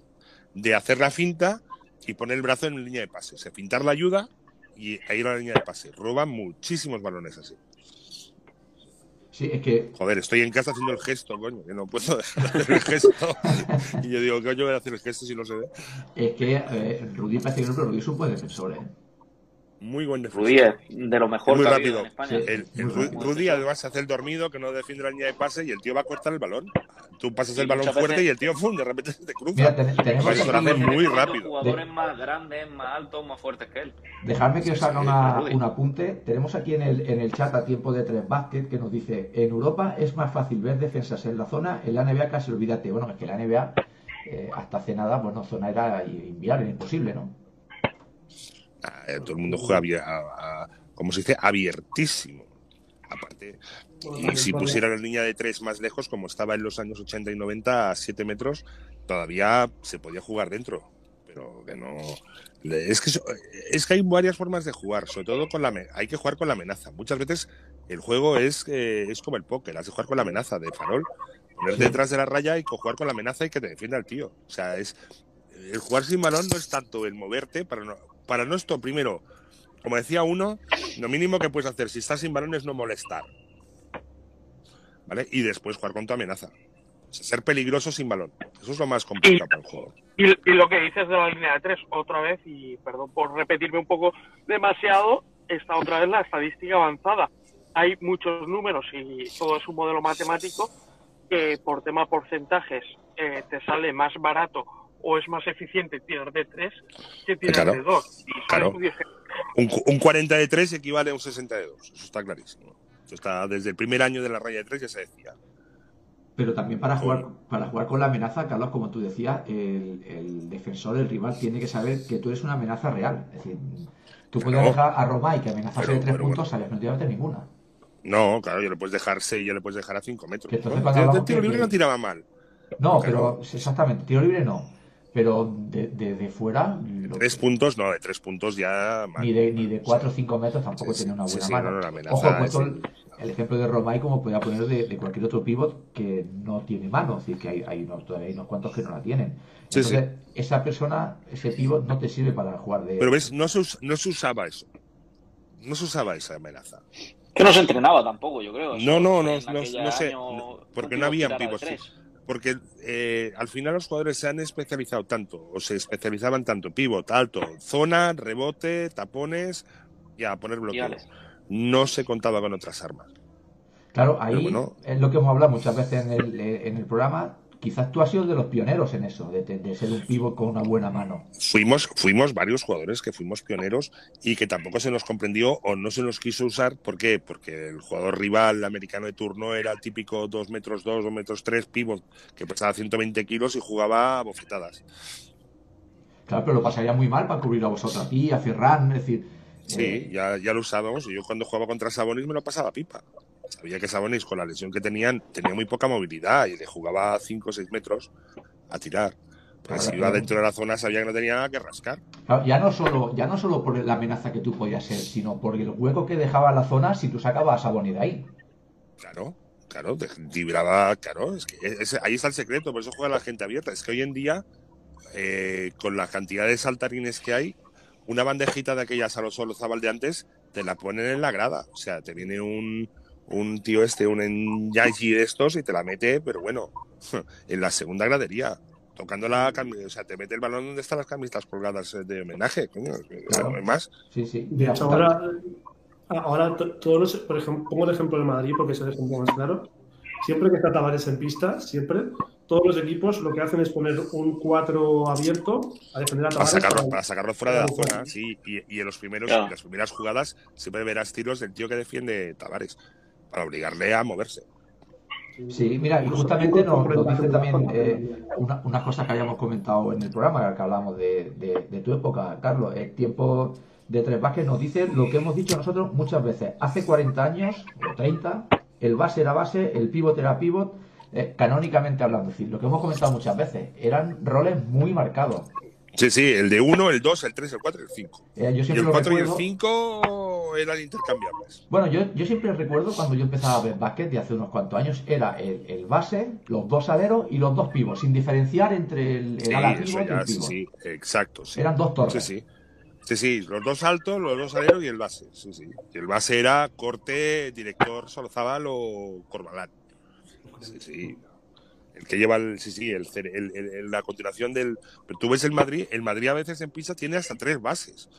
Speaker 5: De hacer la finta y poner el brazo en línea de pase. O sea, fintar la ayuda y e ir a la línea de pase. Roban muchísimos balones así.
Speaker 2: Sí, es que
Speaker 5: Joder, estoy en casa haciendo el gesto, coño, que no puedo dejar (laughs) de hacer el gesto. Y yo digo, coño, voy a hacer el gesto si no se ve.
Speaker 2: es que eh, Rudy parece que no, pero Rudy es un buen defensor, ¿eh?
Speaker 5: Muy buen defensor.
Speaker 4: Rudy es de lo mejor
Speaker 5: Muy
Speaker 4: que ha habido
Speaker 5: rápido.
Speaker 4: en España.
Speaker 2: Sí.
Speaker 5: El,
Speaker 2: Muy.
Speaker 5: Rudy además hace el dormido que no defiende la línea de pase y el tío va a cortar el balón. Tú pasas
Speaker 4: Sí,
Speaker 5: el balón fuerte
Speaker 4: veces-
Speaker 5: y el tío ¡fum! de repente se te cruza.
Speaker 2: Mira,
Speaker 5: muy rápido.
Speaker 4: jugadores más grandes, más altos, más fuertes que él.
Speaker 2: Dejadme que os haga
Speaker 5: sí,
Speaker 2: una- un apunte. Tenemos aquí en el, en el chat a tiempo de tres basket que nos dice: En Europa es más fácil ver defensas en la zona, en la NBA casi olvídate. Bueno, es que la NBA eh, hasta hace nada, bueno, zona era inviable, imposible, ¿no?
Speaker 5: Eh, todo el mundo juega a- a- como se dice, abiertísimo. Aparte, y si pusiera la línea de tres más lejos, como estaba en los años 80 y 90 a 7 metros, todavía se podía jugar dentro. Pero que no. Es que, es que hay varias formas de jugar, sobre todo con la. Hay que jugar con la amenaza. Muchas veces el juego es, eh, es como el póker, has de jugar con la amenaza de farol. Ponerte detrás de la raya y jugar con la amenaza y que te defienda el tío. O sea, es. El jugar sin balón no es tanto el moverte para no, para no esto, primero, como decía uno, lo mínimo que puedes hacer si estás sin balón es no molestar. ¿Vale? Y después jugar con tu amenaza. Ser peligroso sin balón. Eso es lo más complicado para el juego.
Speaker 6: Y, y lo que dices de la línea de tres, otra vez, y perdón por repetirme un poco demasiado, está otra vez la estadística avanzada. Hay muchos números y todo es un modelo matemático que por tema porcentajes eh, te sale más barato o es más eficiente tirar de tres que tirar
Speaker 5: Claro,
Speaker 6: de dos. Y son
Speaker 5: claro.
Speaker 6: estudios que-
Speaker 5: Un, un 40 de 3 equivale a un 60 de 2. Eso está clarísimo. Eso está desde el primer año de la raya de 3 ya se decía.
Speaker 2: Pero también para jugar, para jugar con la amenaza, Carlos, como tú decías, el, el defensor, el rival, tiene que saber que tú eres una amenaza real. Es decir, tú puedes
Speaker 5: Claro.
Speaker 2: dejar a Romay que amenazase de tres
Speaker 5: pero
Speaker 2: puntos, sabes que no tiene ninguna.
Speaker 5: No, claro, ya le puedes dejar 6, ya le puedes dejar a 5 metros.
Speaker 2: Que entonces
Speaker 5: ¿no?
Speaker 2: cuando
Speaker 5: El tiro
Speaker 2: que-
Speaker 5: libre no tiraba mal.
Speaker 2: No,
Speaker 5: Claro.
Speaker 2: pero exactamente, tiro libre no. Pero de- desde fuera,
Speaker 5: Tres puntos, no, de tres puntos ya.
Speaker 2: ni de, ni de 4 o 5 metros tampoco
Speaker 5: Sí,
Speaker 2: tiene una buena
Speaker 5: sí,
Speaker 2: mano.
Speaker 5: no, no, la amenaza
Speaker 2: Ojo, he puesto
Speaker 5: es-
Speaker 2: el, el ejemplo de Romay como podía poner de, de cualquier otro pivot que no tiene mano, es decir, que hay, hay unos, todavía hay unos cuantos que no la tienen.
Speaker 5: Sí,
Speaker 2: Entonces, esa persona, ese pivot no te sirve para jugar de...
Speaker 5: Pero ves, no se, us- no se usaba eso. No se usaba esa amenaza.
Speaker 4: Que no se entrenaba tampoco, yo creo.
Speaker 5: No, no, no, no, no sé,
Speaker 4: año
Speaker 5: porque no
Speaker 4: de
Speaker 5: pivots. Porque eh, al final los jugadores se han especializado tanto, o se especializaban tanto, pivot, alto, zona, rebote, tapones y a poner bloqueos. No se contaba con otras armas.
Speaker 2: Claro, ahí
Speaker 5: bueno.
Speaker 2: es lo que hemos hablado muchas veces en el, en el programa. Quizás tú has sido de los pioneros en eso, de, de ser un pivot con una buena mano.
Speaker 5: Fuimos, fuimos varios jugadores que fuimos pioneros y que tampoco se nos comprendió o no se nos quiso usar. ¿Por qué? Porque el jugador rival americano de turno era el típico 2 metros 2, 2 metros 3 pivot que pesaba 120 kilos y jugaba a bofetadas.
Speaker 2: Claro, pero lo pasaría muy mal para cubrir a vosotros, a ti, a Ferran, es decir...
Speaker 5: Sí,
Speaker 2: eh,
Speaker 5: ya, ya lo usábamos. Yo cuando jugaba contra Sabonis me lo pasaba pipa. Sabía que Sabonis, con la lesión que tenían, tenía muy poca movilidad y le jugaba a 5 o 6 metros a tirar. Pues si iba dentro de la zona sabía que no tenía nada que rascar.
Speaker 2: Claro, ya no solo ya no solo por la amenaza que tú podías ser, sino por el hueco que dejaba la zona si tú sacabas a Saboni de ahí.
Speaker 5: Claro, claro, libraba, claro, es que ahí está el secreto, por eso juega la gente abierta. Es que hoy en día, eh, con la cantidad de saltarines que hay, una bandejita de aquellas a los solo zabal de antes, te la ponen en la grada. O sea, te viene un, un tío este, un Yaji de estos, y te la mete, pero bueno, (laughs) en la segunda gradería. Tocando la camiseta, o sea, te mete el balón donde están las camisetas colgadas eh, de homenaje, coño,
Speaker 2: Claro.
Speaker 5: no hay más.
Speaker 2: Sí, sí.
Speaker 3: De hecho, ahora, ahora to- todos los, por ejemplo, pongo el ejemplo de Madrid porque es el ejemplo más claro. Siempre que está Tavares en pista, siempre, todos los equipos lo que hacen es poner un 4 abierto a defender a
Speaker 5: Para
Speaker 3: Tavares.
Speaker 5: sacarlo,
Speaker 3: para-
Speaker 5: para sacarlo fuera de la zona, sí. Y, y en los primeros,
Speaker 4: Claro.
Speaker 5: en las primeras jugadas siempre verás tiros del tío que defiende Tavares para obligarle a moverse.
Speaker 2: Sí, mira, y justamente nos, nos dice también eh, una, unas cosas que habíamos comentado en el programa, que hablamos de tu época, Carlos. El tiempo de Tres Vázquez nos dice lo que hemos dicho nosotros muchas veces. Hace 40 años, o 30, el base era base, el pivot era pivot, eh, canónicamente hablando. Es decir, lo que hemos comentado muchas veces, eran roles muy marcados.
Speaker 5: Sí, sí, el de 1, el 2, el 3, el 4 y el 5.
Speaker 2: Eh, yo
Speaker 5: Y el
Speaker 2: lo
Speaker 5: 4 y el
Speaker 2: recuerdo-
Speaker 5: 5 eran intercambiables.
Speaker 2: Bueno, yo, yo siempre recuerdo cuando yo empezaba a ver básquet de hace unos cuantos años, era el, el base, los dos aleros y los dos pivos, sin diferenciar entre el, el
Speaker 5: Sí,
Speaker 2: ala pivot y el pivot.
Speaker 5: sí, exacto. Sí.
Speaker 2: Eran dos torres.
Speaker 5: Sí, sí. Sí, sí, los dos altos, los dos aleros y el base. Sí, sí. Y el base era corte, director Solozábal o Corbalán. Sí, sí. El que lleva el, sí, sí, el, la continuación del. Pero tú ves el Madrid, el Madrid a veces en pista tiene hasta tres bases.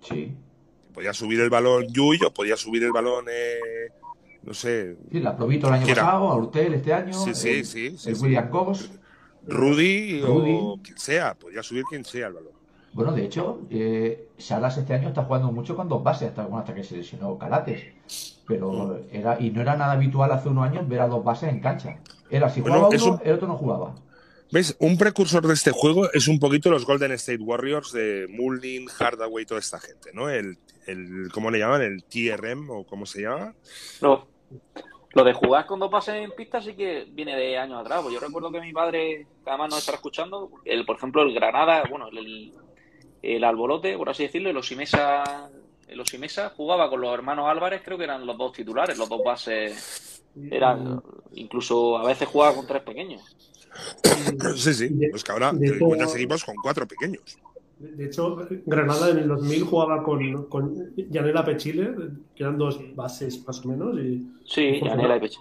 Speaker 2: Sí.
Speaker 5: Podía subir el balón Yuy o podía subir el balón, eh, no sé,
Speaker 2: Sí, la Provito el año pasado, a Urtel este año,
Speaker 5: Sí, sí,
Speaker 2: el,
Speaker 5: sí, sí,
Speaker 2: el
Speaker 5: sí.
Speaker 2: William Goss.
Speaker 5: Rudy, o quien sea, podía subir quien sea el balón.
Speaker 2: Bueno, de hecho, eh, Salas este año está jugando mucho con dos bases, hasta, bueno, hasta que se lesionó Calates. Pero era, y no era nada habitual hace unos años ver a dos bases en cancha. Era si jugaba uno,
Speaker 5: un-
Speaker 2: el otro no jugaba.
Speaker 5: ¿Ves? Un precursor de este juego es un poquito los Golden State Warriors de Mullin, Hardaway, toda esta gente, ¿no? El, el ¿cómo le llaman? El TRM o cómo se llama.
Speaker 4: Lo, lo de jugar con dos pases en pista sí que viene de años atrás. Pues yo recuerdo que mi padre, que además nos estará escuchando, el, por ejemplo, el Granada, bueno, el, el Alborote, por así decirlo, el Osimesa, el Osimesa jugaba con los hermanos Álvarez, creo que eran los dos titulares, los dos bases. Eran, incluso a veces jugaba con tres pequeños. (coughs)
Speaker 5: Sí, sí.
Speaker 3: De-
Speaker 5: Pues que ahora encuentras equipos con cuatro pequeños.
Speaker 3: De hecho, Granada en el 2000 jugaba con, con Yanela Pechile, que eran dos bases más o menos. Y,
Speaker 4: Sí, Yanela y Peche.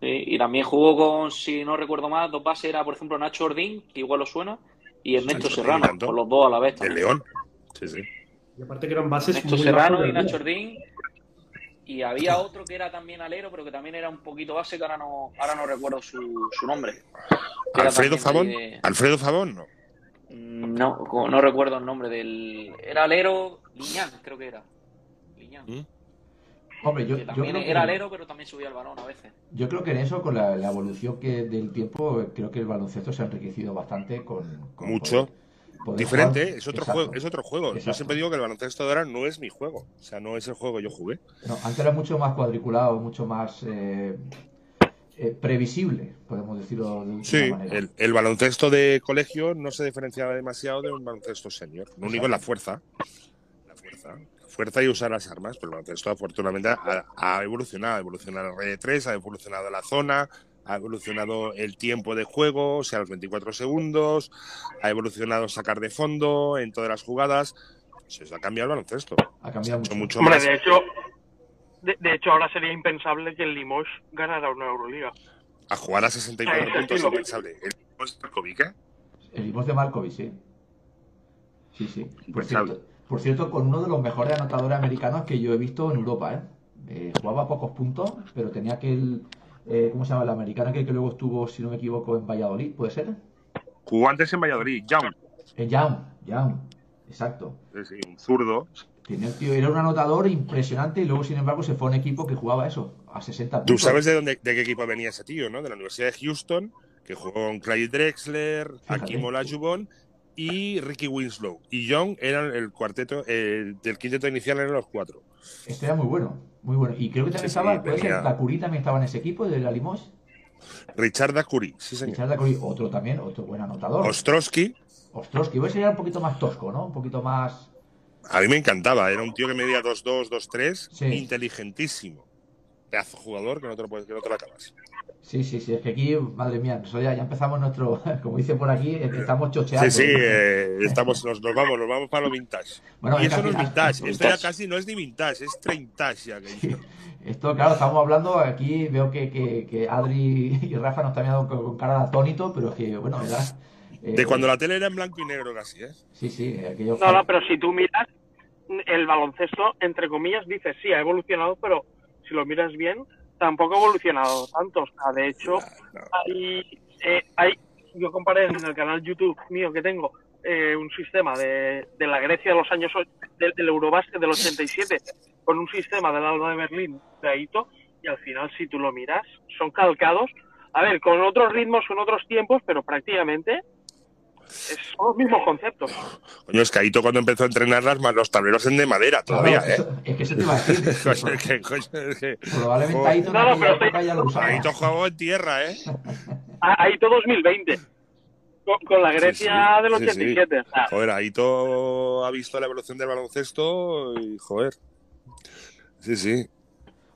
Speaker 4: Sí, y también jugó con, si no recuerdo mal, dos bases era, por ejemplo, Nacho Ordín, que igual lo suena, y Ernesto Serrano, con los dos a la vez
Speaker 5: El. León. Sí, sí.
Speaker 3: Y aparte que eran bases muy
Speaker 4: Serrano y Nacho. Ordín. Y había otro que era también alero, pero que también era un poquito base, que ahora no, ahora no recuerdo su, su nombre.
Speaker 5: Alfredo Fabón.
Speaker 4: de-
Speaker 5: Alfredo Fabón, no.
Speaker 4: Mm, No, no recuerdo el nombre del... Era alero Liñán, creo que era. Liñán.
Speaker 5: ¿Mm?
Speaker 2: Hombre, yo,
Speaker 4: Que
Speaker 2: yo
Speaker 4: también
Speaker 2: creo que-
Speaker 4: era alero, pero también subía el balón a veces.
Speaker 2: Yo creo que en eso, con la, la evolución que del tiempo, creo que el baloncesto se ha enriquecido bastante con, con
Speaker 5: Mucho. Diferente,
Speaker 2: jugar-
Speaker 5: es otro
Speaker 2: Exacto.
Speaker 5: juego, es otro juego. Yo siempre digo que el baloncesto de ahora no es mi juego. O sea, no es el juego que yo jugué.
Speaker 2: No, antes era mucho más cuadriculado, mucho más. eh, eh, previsible, podemos decirlo de
Speaker 5: Sí,
Speaker 2: manera.
Speaker 5: el, el baloncesto de colegio no se diferenciaba demasiado de un baloncesto senior. Lo único es la fuerza. La fuerza. La fuerza y usar las armas. Pero el baloncesto, afortunadamente, ha, ha evolucionado. Ha evolucionado el red 3, ha evolucionado la zona, ha evolucionado el tiempo de juego, o sea, los 24 segundos, ha evolucionado sacar de fondo en todas las jugadas. Se ha cambiado el baloncesto.
Speaker 2: Ha cambiado
Speaker 5: Mucho,
Speaker 2: mucho.
Speaker 6: Hombre,
Speaker 5: más.
Speaker 6: de hecho, de, de hecho ahora sería impensable que el Limoges ganara una Euroliga.
Speaker 5: A jugar a 64
Speaker 6: Ah,
Speaker 5: puntos es impensable. ¿El Markovic, eh?
Speaker 2: El Limos de Malkovich, sí. Sí, sí. Por cierto, por cierto, con uno de los mejores anotadores americanos que yo he visto en Europa, ¿eh? Eh, jugaba pocos puntos, pero tenía aquel. Eh, ¿Cómo se llama? El americano aquel que luego estuvo, si no me equivoco, en Valladolid, ¿puede ser?
Speaker 5: Jugó antes en Valladolid, Young.
Speaker 2: En Young, Young. Exacto.
Speaker 5: Sí, un zurdo.
Speaker 2: Tenía el tío, era un anotador impresionante y luego, sin embargo, se fue a un equipo que jugaba eso, a 60 puntos.
Speaker 5: Tú sabes de dónde, de qué equipo venía ese tío, ¿no? De la Universidad de Houston, que jugó con Clyde Drexler,
Speaker 2: Fíjate.
Speaker 5: Hakim Olajuwon y Ricky Winslow. Y Young eran el cuarteto, eh, del quinteto inicial eran los cuatro.
Speaker 2: Este era muy bueno, muy bueno. Y creo que también
Speaker 5: Sí, sí,
Speaker 2: estaba, puede ser, Dakuri también estaba en ese equipo de la Limos.
Speaker 5: Richard Dacuri, sí señor.
Speaker 2: Richard Dakuri, otro también, otro buen anotador.
Speaker 5: Ostrowski,
Speaker 2: que iba a ser un poquito más tosco, ¿no? Un poquito más.
Speaker 5: a mí me encantaba, era un tío que medía 2'2, 2'3,
Speaker 2: Sí.
Speaker 5: inteligentísimo. Pedazo jugador que no te lo, puedes, que no te lo acabas.
Speaker 2: Sí, sí, sí, es que aquí, madre mía, ya, ya empezamos nuestro, (laughs) como dice por aquí, eh, estamos chocheando.
Speaker 5: Sí, sí, eh, (laughs) estamos, nos, nos vamos, nos vamos para lo vintage.
Speaker 2: Bueno,
Speaker 5: y eso no es vintage, (laughs) esto ya casi no es ni vintage, es treintage ya. que dice.
Speaker 2: Esto, claro, estamos hablando aquí, veo que, que, que Adri y Rafa nos están mirando con, con cara de atónito, pero es que, bueno, era... eh,
Speaker 5: De cuando la tele era en blanco y negro casi, ¿eh?
Speaker 2: Sí, sí, aquello...
Speaker 6: No, no, pero si tú miras, el baloncesto, entre comillas, dice sí, ha evolucionado, pero si lo miras bien, tampoco ha evolucionado tanto. O sea, de hecho,
Speaker 5: No.
Speaker 6: hay, eh, hay, yo comparé en el canal YouTube mío que tengo eh, un sistema de, de la Grecia de los años, del, del Eurobasket del 87 con un sistema del Alba de Berlín de Aito y al final, si tú lo miras, son calcados. A ver, con otros ritmos, con otros tiempos, pero prácticamente es- son los mismos conceptos.
Speaker 5: Coño, es que Aito cuando empezó a entrenarlas, más los tableros en de madera
Speaker 2: Claro,
Speaker 5: todavía, ¿eh?
Speaker 2: es que eso te iba a decir. (laughs)
Speaker 5: Coño, es que- coño, es que-
Speaker 2: Probablemente. Aito en
Speaker 6: No, no,
Speaker 2: aquella
Speaker 6: pero
Speaker 2: época ya lo usaba.
Speaker 5: Aito jugó en tierra, ¿eh?
Speaker 6: A- Aito 2020 con, con la Grecia
Speaker 5: Sí, sí,
Speaker 6: del
Speaker 5: sí, sí.
Speaker 6: 87. o sea,
Speaker 5: Joder, Aito ha visto la evolución del baloncesto y, joder. Sí, sí,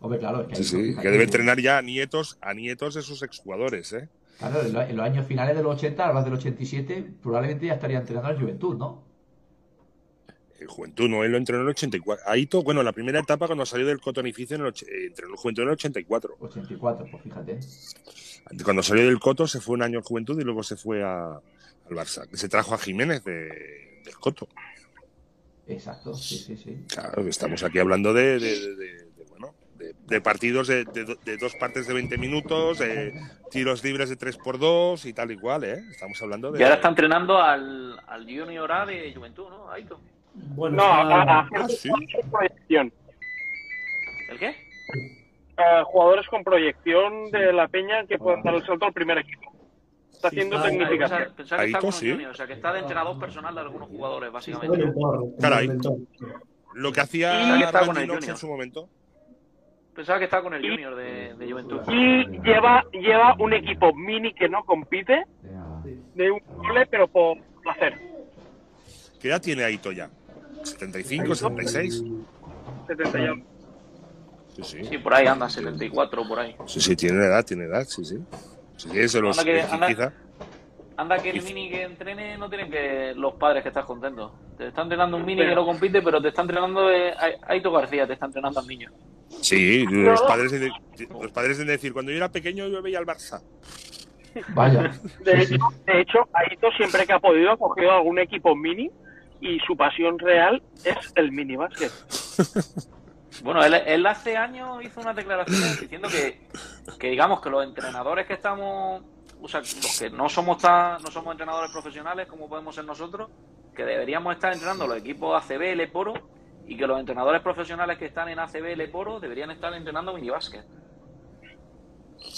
Speaker 2: Hombre, claro, es que
Speaker 5: sí, sí. Que debe entrenar ya a nietos, a nietos de sus exjugadores, ¿eh?
Speaker 2: Claro, en lo- en los años finales de los 80, hablas del 87, probablemente ya estaría entrenando al Juventud, ¿no?
Speaker 5: El Juventud, no, él lo entrenó en el 84. Aito, bueno, la primera etapa cuando salió del cotonificio en el, eh, entrenó el Juventud en el 84.
Speaker 2: 84, pues fíjate.
Speaker 5: Cuando salió del Coto se fue un año al Juventud y luego se fue a- al Barça. Se trajo a Jiménez de- del Coto.
Speaker 2: Exacto, sí, sí, sí.
Speaker 5: Claro, estamos aquí hablando de, de- de- de- partidos de, de do- de dos partes de 20 minutos, de tiros libres de 3x2 y tal y cual, ¿eh? Estamos hablando de...
Speaker 4: Y ahora está entrenando al, al Junior A de Juventud, ¿no? Aito.
Speaker 3: Bueno,
Speaker 6: no, a, a-
Speaker 5: Ah, sí.
Speaker 6: con proyección.
Speaker 4: ¿El qué?
Speaker 6: A jugadores con proyección de la Peña que puedan dar el salto al primer equipo. Está haciendo
Speaker 3: está-
Speaker 4: Ah,
Speaker 6: tecnificación.
Speaker 4: pensaba que
Speaker 5: Aito,
Speaker 4: está con un
Speaker 5: sí.
Speaker 4: Junior, o sea, que está de entrenador personal de algunos jugadores,
Speaker 3: sí,
Speaker 4: básicamente.
Speaker 5: Caray. Lo que hacía Randy en su momento.
Speaker 4: Pensaba que estaba con el Junior de, de Juventud.
Speaker 6: Y lleva, lleva un equipo mini que no compite de un cole, pero por placer.
Speaker 5: ¿Qué edad tiene Aito ya? ¿75, 76?
Speaker 6: 70 y algo.
Speaker 5: Sí, sí.
Speaker 4: Sí, por ahí anda, 74, por ahí.
Speaker 5: Sí, sí, tiene edad, tiene edad, sí, sí. Sí, sí, se los
Speaker 4: Anda que- anda-
Speaker 5: quizá.
Speaker 4: Anda que el mini que entrene no tienen que los padres que estás contentos. Te está entrenando un mini que no compite, pero te está entrenando eh, Aito García, te está entrenando al niño.
Speaker 5: Sí, los padres, de, los padres de decir, cuando yo era pequeño yo veía al Barça.
Speaker 2: Vaya. (laughs)
Speaker 6: De hecho, de hecho, Aito siempre que ha podido ha cogido algún equipo mini y su pasión real es el mini básquet. (laughs)
Speaker 4: Bueno, él, él hace años hizo unas declaraciones diciendo que, que digamos que los entrenadores que estamos, o sea, los que no somos tan, no somos entrenadores profesionales como podemos ser nosotros, que deberíamos estar entrenando los equipos ACB, Leporo, y que los entrenadores profesionales que están en ACB, Leporo, deberían estar entrenando minibásquet.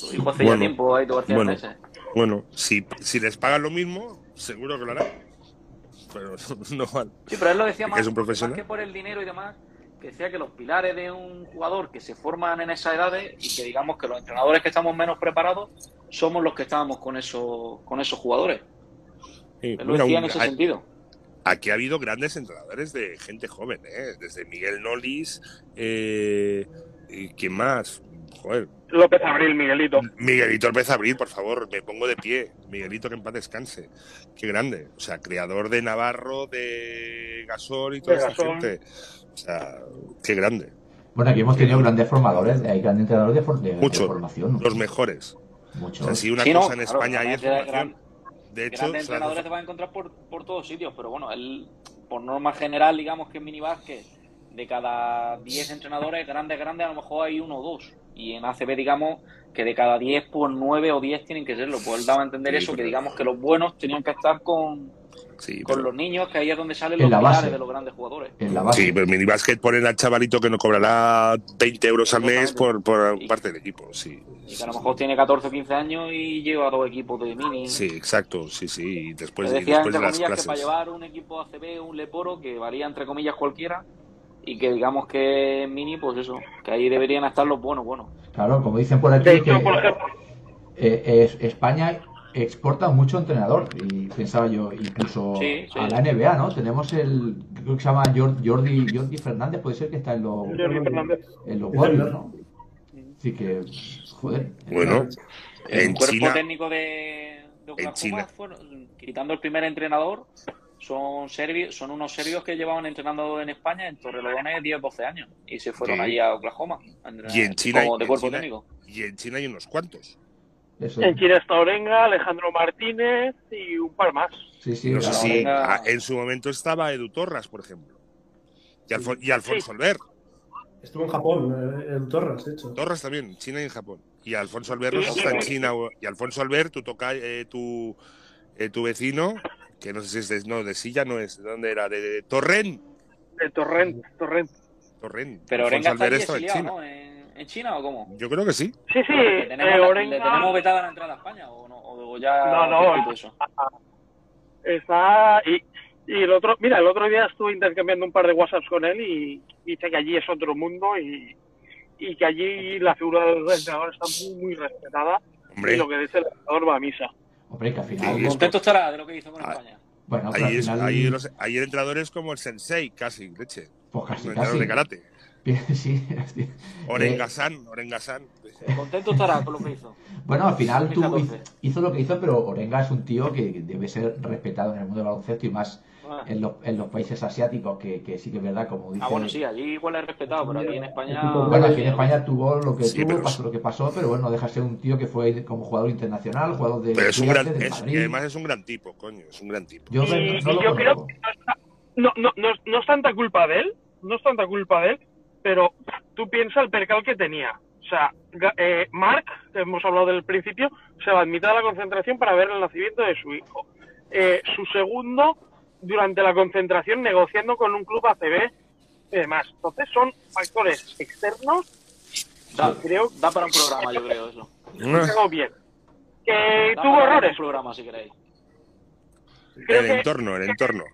Speaker 4: Lo dijo hace
Speaker 5: Bueno,
Speaker 4: ya tiempo Aito García
Speaker 5: bueno.
Speaker 4: Pérez.
Speaker 5: Bueno, si, si les pagan lo mismo, seguro que lo harán. Pero (laughs) no, no.
Speaker 4: Sí, pero él lo decía
Speaker 5: ¿Que
Speaker 4: más,
Speaker 5: es un profesional?
Speaker 4: más que por el dinero y demás, que decía que los pilares de un jugador que se forman en esas edades y que digamos que los entrenadores que estamos menos preparados somos los que estábamos con esos, con esos jugadores.
Speaker 5: Sí,
Speaker 4: Él lo
Speaker 5: mira,
Speaker 4: decía
Speaker 5: un-
Speaker 4: en ese
Speaker 5: hay-
Speaker 4: sentido.
Speaker 5: Aquí ha habido grandes entrenadores de gente joven, ¿eh? desde Miguel Nolis, eh, y ¿quién más? Joder,
Speaker 6: López Abril, Miguelito.
Speaker 5: Miguelito López Abril, por favor, me pongo de pie. Miguelito, que en paz descanse. Qué grande. O sea, creador de Navarro, de Gasol y toda
Speaker 6: De
Speaker 5: esta
Speaker 6: Gasol.
Speaker 5: gente. O sea, qué grande.
Speaker 2: Bueno, aquí hemos tenido grandes formadores, hay grandes entrenadores de, for- de- de
Speaker 5: Mucho.
Speaker 2: formación.
Speaker 5: Los mejores. O
Speaker 2: Muchos.
Speaker 5: sea, si una
Speaker 4: Sí, no,
Speaker 5: cosa en
Speaker 4: claro,
Speaker 5: España hay es
Speaker 4: grandes-
Speaker 5: formación.
Speaker 4: gran-
Speaker 5: De hecho,
Speaker 4: grandes
Speaker 5: se la-
Speaker 4: entrenadores te vas a encontrar por, por todos sitios, pero bueno, él, por norma general, digamos que en minibásquet, de cada 10 entrenadores grandes, grandes, a lo mejor hay uno o dos. Y en ACB, digamos, que de cada 10, pues 9 o 10 tienen que serlo. Pues él daba a entender
Speaker 5: Sí,
Speaker 4: eso, que digamos que los buenos tenían que estar con,
Speaker 5: sí,
Speaker 4: con
Speaker 5: pero-
Speaker 4: los niños, que ahí es donde salen
Speaker 2: En
Speaker 4: los
Speaker 2: la
Speaker 4: pilares
Speaker 2: base.
Speaker 4: de los grandes jugadores.
Speaker 2: En la base.
Speaker 5: Sí, pero ponen al chavalito que no cobrará 20 euros al mes por, por parte del equipo. Sí,
Speaker 4: Y que a lo mejor tiene 14 o 15 años y lleva dos equipos de mini.
Speaker 5: sí, exacto. Sí, sí. Y después,
Speaker 4: Le
Speaker 5: y
Speaker 4: decía,
Speaker 5: después
Speaker 4: entre
Speaker 5: de las
Speaker 4: comillas, que para
Speaker 5: clases.
Speaker 4: llevar un equipo ACB, un Leporo, que valía entre comillas cualquiera, y que digamos que en mini, pues eso, que ahí deberían estar los buenos, buenos.
Speaker 2: Claro, como dicen por aquí,
Speaker 6: hecho,
Speaker 2: que,
Speaker 6: por ejemplo,
Speaker 2: eh, es- España exporta mucho entrenador. Y pensaba yo, incluso
Speaker 4: Sí, sí.
Speaker 2: a la NBA, ¿no? Tenemos el, creo que se llama Jor- Jordi, Jordi Fernández, puede ser que está en los,
Speaker 6: Jordi Fernández.
Speaker 2: en los Warriors, ¿no? Así que, joder.
Speaker 5: Bueno,
Speaker 4: El
Speaker 5: en
Speaker 4: cuerpo
Speaker 5: China,
Speaker 4: técnico de, de Oklahoma
Speaker 5: China.
Speaker 4: fueron- quitando el primer entrenador, son serbios, son unos serbios que llevaban entrenando en España en Torrelodones 10 12 años y se fueron
Speaker 5: Sí.
Speaker 4: allí a Oklahoma a entrenar
Speaker 5: Y en China-
Speaker 4: como de
Speaker 5: en
Speaker 4: cuerpo
Speaker 5: China-
Speaker 4: técnico.
Speaker 5: y en China hay unos cuantos.
Speaker 2: Eso.
Speaker 6: en China está Orenga, Alejandro Martínez y un par más.
Speaker 2: Sí, sí.
Speaker 5: No sé si en su momento estaba Edu Torras, por ejemplo. Y, Alfon- y Alfonso Alver.
Speaker 3: Estuvo en Japón, eh, en Torres, de hecho.
Speaker 5: Torras también, en China y en Japón. Y Alfonso Alver no
Speaker 6: Sí,
Speaker 5: está en
Speaker 6: sí.
Speaker 5: China. Y Alfonso Alver, tu, toca, eh, tu, eh, tu vecino, que no sé si es de, no, de Silla, no es. ¿De dónde era? De, de Torrent.
Speaker 6: De Torrent, Torrent.
Speaker 5: Torrent.
Speaker 4: Pero
Speaker 5: Alfonso
Speaker 4: Orenga está
Speaker 5: Alver en China.
Speaker 4: ¿no? ¿En, en China o cómo?
Speaker 5: Yo creo que sí.
Speaker 6: Sí, sí,
Speaker 4: ¿Le
Speaker 6: eh,
Speaker 4: tenemos, la-
Speaker 6: Orenga
Speaker 4: ¿Le tenemos vetada la entrada a España o no? ¿O ya
Speaker 6: No, no.
Speaker 4: eso?
Speaker 6: está... Y, y el otro, mira, el otro día estuve intercambiando un par de WhatsApps con él y dice que allí es otro mundo y, y que allí la figura del entrenador está muy, muy respetada
Speaker 5: Hombre,
Speaker 6: y lo que dice el entrenador va a misa.
Speaker 2: Hombre, que al final.
Speaker 5: Sí,
Speaker 4: Contento estará de lo que hizo con
Speaker 5: Ah,
Speaker 4: España.
Speaker 2: Bueno,
Speaker 5: ahí,
Speaker 2: al
Speaker 5: es,
Speaker 2: final.
Speaker 5: ahí, los- ahí el entrenador es como el sensei, casi, leche.
Speaker 2: pues casi,
Speaker 5: entrenador
Speaker 2: casi.
Speaker 5: de karate. (laughs)
Speaker 2: sí, hostia.
Speaker 5: Orengasan, Orengasan.
Speaker 4: Contento estará con lo que hizo.
Speaker 2: Bueno, al final tuvo-
Speaker 4: doce.
Speaker 2: hizo lo que hizo, pero Orenga es un tío que debe ser respetado en el mundo del baloncesto y más
Speaker 4: Ah,
Speaker 2: en los, en los países asiáticos, que, que sí que es verdad, como dice.
Speaker 4: Ah, bueno, sí, allí igual es respetado, pero aquí en España.
Speaker 2: Bueno, aquí en España tuvo lo que
Speaker 5: Sí,
Speaker 2: tuvo,
Speaker 5: pero-
Speaker 2: pasó lo que pasó, pero bueno, deja de ser un tío que fue como jugador internacional, jugador de
Speaker 5: Pero es un gran, es- y
Speaker 2: Madrid.
Speaker 5: además es un gran tipo, coño, es un gran tipo.
Speaker 2: Yo
Speaker 6: Y,
Speaker 2: no,
Speaker 6: yo creo que no, no, no es tanta culpa de él, no es tanta culpa de él, pero tú piensas el percal que tenía. O sea, eh, Mark, que hemos hablado del principio, se va a admitir a la concentración para ver el nacimiento de su hijo. Eh, su segundo, durante la concentración, negociando con un club ACB y demás. Entonces son factores externos
Speaker 4: Da,
Speaker 6: que creo
Speaker 4: da para un programa, yo creo, eso.
Speaker 6: hago bien. Que
Speaker 4: Da
Speaker 6: tuvo
Speaker 4: para
Speaker 6: errores,
Speaker 4: un programa, si queréis.
Speaker 6: creo
Speaker 5: El entorno, el entorno.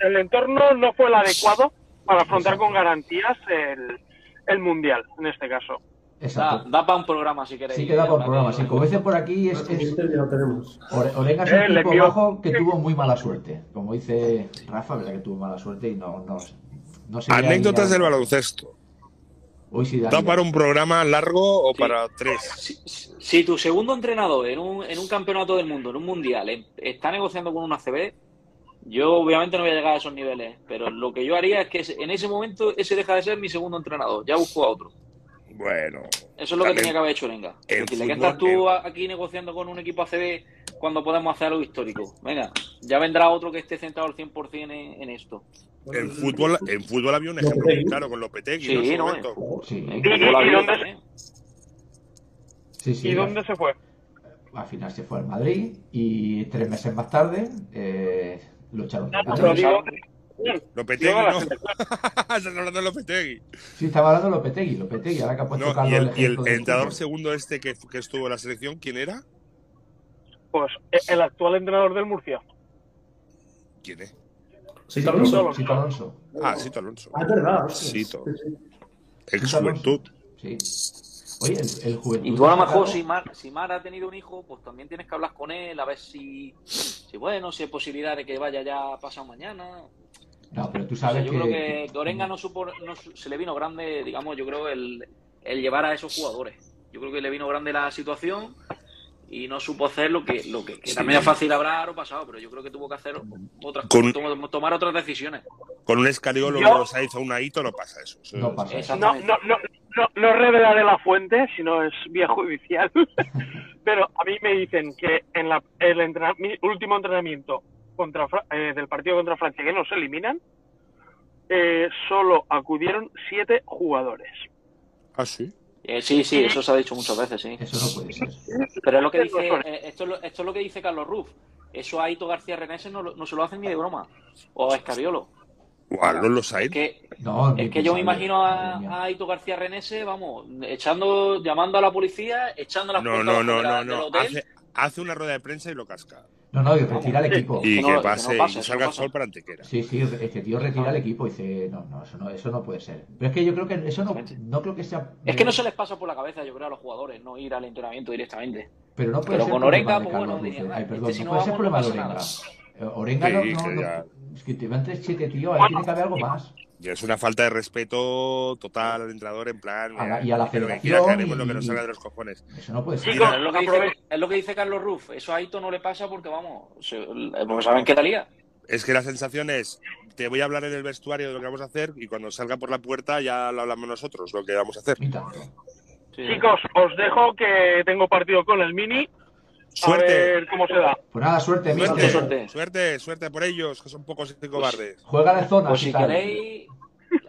Speaker 6: el entorno no fue el adecuado para afrontar con garantías el, el mundial, en este caso.
Speaker 2: Exacto.
Speaker 4: da para un programa, si queréis.
Speaker 2: Sí que da por
Speaker 4: Ahora
Speaker 2: programa. Sí, como dicen por aquí, es, es Orenga es
Speaker 6: Eh,
Speaker 2: un
Speaker 6: le
Speaker 2: tipo bajo que tuvo muy mala suerte. Como dice Rafa, verdad que tuvo mala suerte y no, no, no se
Speaker 5: Anécdotas del baloncesto.
Speaker 2: Uy, sí,
Speaker 5: ¿Da para un programa largo o
Speaker 4: Sí.
Speaker 5: para tres?
Speaker 4: Si, si- si tu segundo entrenador en un, en un campeonato del mundo, en un mundial, eh, está negociando con un ACB, yo obviamente no voy a llegar a esos niveles, pero lo que yo haría es que en ese momento ese deja de ser mi segundo entrenador, ya busco a otro.
Speaker 5: Bueno,
Speaker 4: Eso es lo que tenía que haber hecho Decirle que
Speaker 5: fútbol,
Speaker 4: estás tú a- aquí negociando con un equipo ACB cuando podemos hacer algo histórico. Venga, ya vendrá otro que esté centrado al 100% en, en esto.
Speaker 5: en fútbol, en fútbol había un ejemplo muy claro con.
Speaker 4: Sí,
Speaker 5: ¿no? En
Speaker 4: no,
Speaker 5: momento.
Speaker 2: Sí,
Speaker 4: En
Speaker 6: ¿Y-
Speaker 4: fútbol
Speaker 6: y- y
Speaker 4: había
Speaker 6: dónde
Speaker 4: también.
Speaker 2: sí, sí.
Speaker 6: ¿Y dónde se fue?
Speaker 2: Al final se fue al Madrid y tres meses más tarde eh, lo echaron.
Speaker 5: Lopetegui, no. (laughs) Estás hablando de Lopetegui.
Speaker 2: Sí, estaba hablando de Lopetegui, Lopetegui, ahora que ha puesto
Speaker 5: No,
Speaker 2: Carlos
Speaker 5: y el, y el
Speaker 2: del
Speaker 5: entrenador segundo este que, que estuvo en la selección, ¿quién era?
Speaker 6: Pues eh, el actual entrenador del Murcia.
Speaker 5: ¿Quién es?
Speaker 3: Sito Alonso.
Speaker 2: Sito Alonso.
Speaker 5: Ah, Sito Alonso.
Speaker 3: Ah, es verdad. Sí.
Speaker 5: Ex juventud.
Speaker 2: Sí. Oye, el, el juventud.
Speaker 4: Y tú a lo mejor, si Mar, si Mar ha tenido un hijo, pues también tienes que hablar con él, a ver si, si bueno, si hay posibilidad de que vaya ya pasado mañana.
Speaker 2: No, pero tú
Speaker 4: O sea,
Speaker 2: sabes
Speaker 4: yo
Speaker 2: que.
Speaker 4: creo que Gorenga no supo, no se le vino grande, digamos, yo creo, el, el llevar a esos jugadores. Yo creo que le vino grande la situación y no supo hacer lo que, lo que, que también es fácil hablar o pasado, pero yo creo que tuvo que hacer otras
Speaker 5: Con-
Speaker 4: tom- tomar otras decisiones.
Speaker 5: Con un escariolo
Speaker 6: Yo-
Speaker 5: o se hizo un ahito, no pasa eso. Eso-
Speaker 2: No pasa eso.
Speaker 6: No, no, no, no, no revelaré la fuente, si no es vía judicial. (laughs) Pero a mí me dicen que en la, el entrena- mi último entrenamiento contra, eh, del partido contra Francia, que nos eliminan, eh, solo acudieron siete jugadores.
Speaker 5: Ah, sí.
Speaker 4: Eh, sí, sí, eso se ha dicho muchas veces, sí.
Speaker 2: Eso no puede ser.
Speaker 4: Pero es lo que dice, eh, esto, es lo, esto es lo que dice Carlos Ruf. Eso a Aito García Renese no, no se lo hacen ni de broma. O a Escariolo.
Speaker 5: Guau, no.
Speaker 4: Es que,
Speaker 2: No,
Speaker 4: es que yo me imagino a, a Aito García Renese, vamos, echando, llamando a la policía, echando las
Speaker 5: No,
Speaker 4: puertas
Speaker 5: no, no, no, no. Hace, hace una rueda de prensa y lo casca.
Speaker 2: No, no, y retira el equipo.
Speaker 5: Y
Speaker 4: no,
Speaker 5: que
Speaker 4: que no
Speaker 5: pase,
Speaker 4: pasa,
Speaker 5: y salga
Speaker 4: no
Speaker 5: el sol para Antequera.
Speaker 2: Sí, sí, este tío retira el equipo y dice, no, no, eso no, eso no puede ser. Pero es que yo creo que eso no, no creo que sea.
Speaker 4: Es que no se les pasa por la cabeza, yo creo, a los jugadores, no ir al entrenamiento directamente.
Speaker 2: Pero no puede
Speaker 4: pero
Speaker 2: ser
Speaker 4: con Orenga, pues bueno,
Speaker 2: Ruz,
Speaker 4: diría,
Speaker 2: eh. Ay,
Speaker 4: este
Speaker 2: perdón,
Speaker 4: si
Speaker 2: no
Speaker 4: no
Speaker 2: puede ser
Speaker 4: no
Speaker 2: problema de Orenga. Eh, Orenga no, no, no- es que te van tres siete tíos, ahí tiene que haber algo más.
Speaker 5: Y es una falta de respeto total al entrenador, en plan.
Speaker 2: A la- y a la
Speaker 5: lo que
Speaker 2: federación
Speaker 5: quiera, que haremos lo
Speaker 2: y-
Speaker 5: que nos salga de los cojones.
Speaker 2: Eso no puede ser.
Speaker 6: Chicos,
Speaker 4: Pero es, lo que dice, es lo que dice Carlos Ruf. Eso a Aito no le pasa porque, vamos, se- porque saben que la lía.
Speaker 5: Es que la sensación es, te voy a hablar en el vestuario de lo que vamos a hacer y cuando salga por la puerta ya lo hablamos nosotros, lo que vamos a hacer.
Speaker 4: Sí.
Speaker 6: Chicos, os dejo que tengo partido con el Mini. A
Speaker 5: Suerte,
Speaker 6: ver cómo se da.
Speaker 2: Pues nada, suerte,
Speaker 5: suerte,
Speaker 4: suerte.
Speaker 5: suerte, suerte, por ellos, que son pocos y cobardes.
Speaker 2: Juega de zona.
Speaker 4: Pues
Speaker 2: si
Speaker 4: queréis,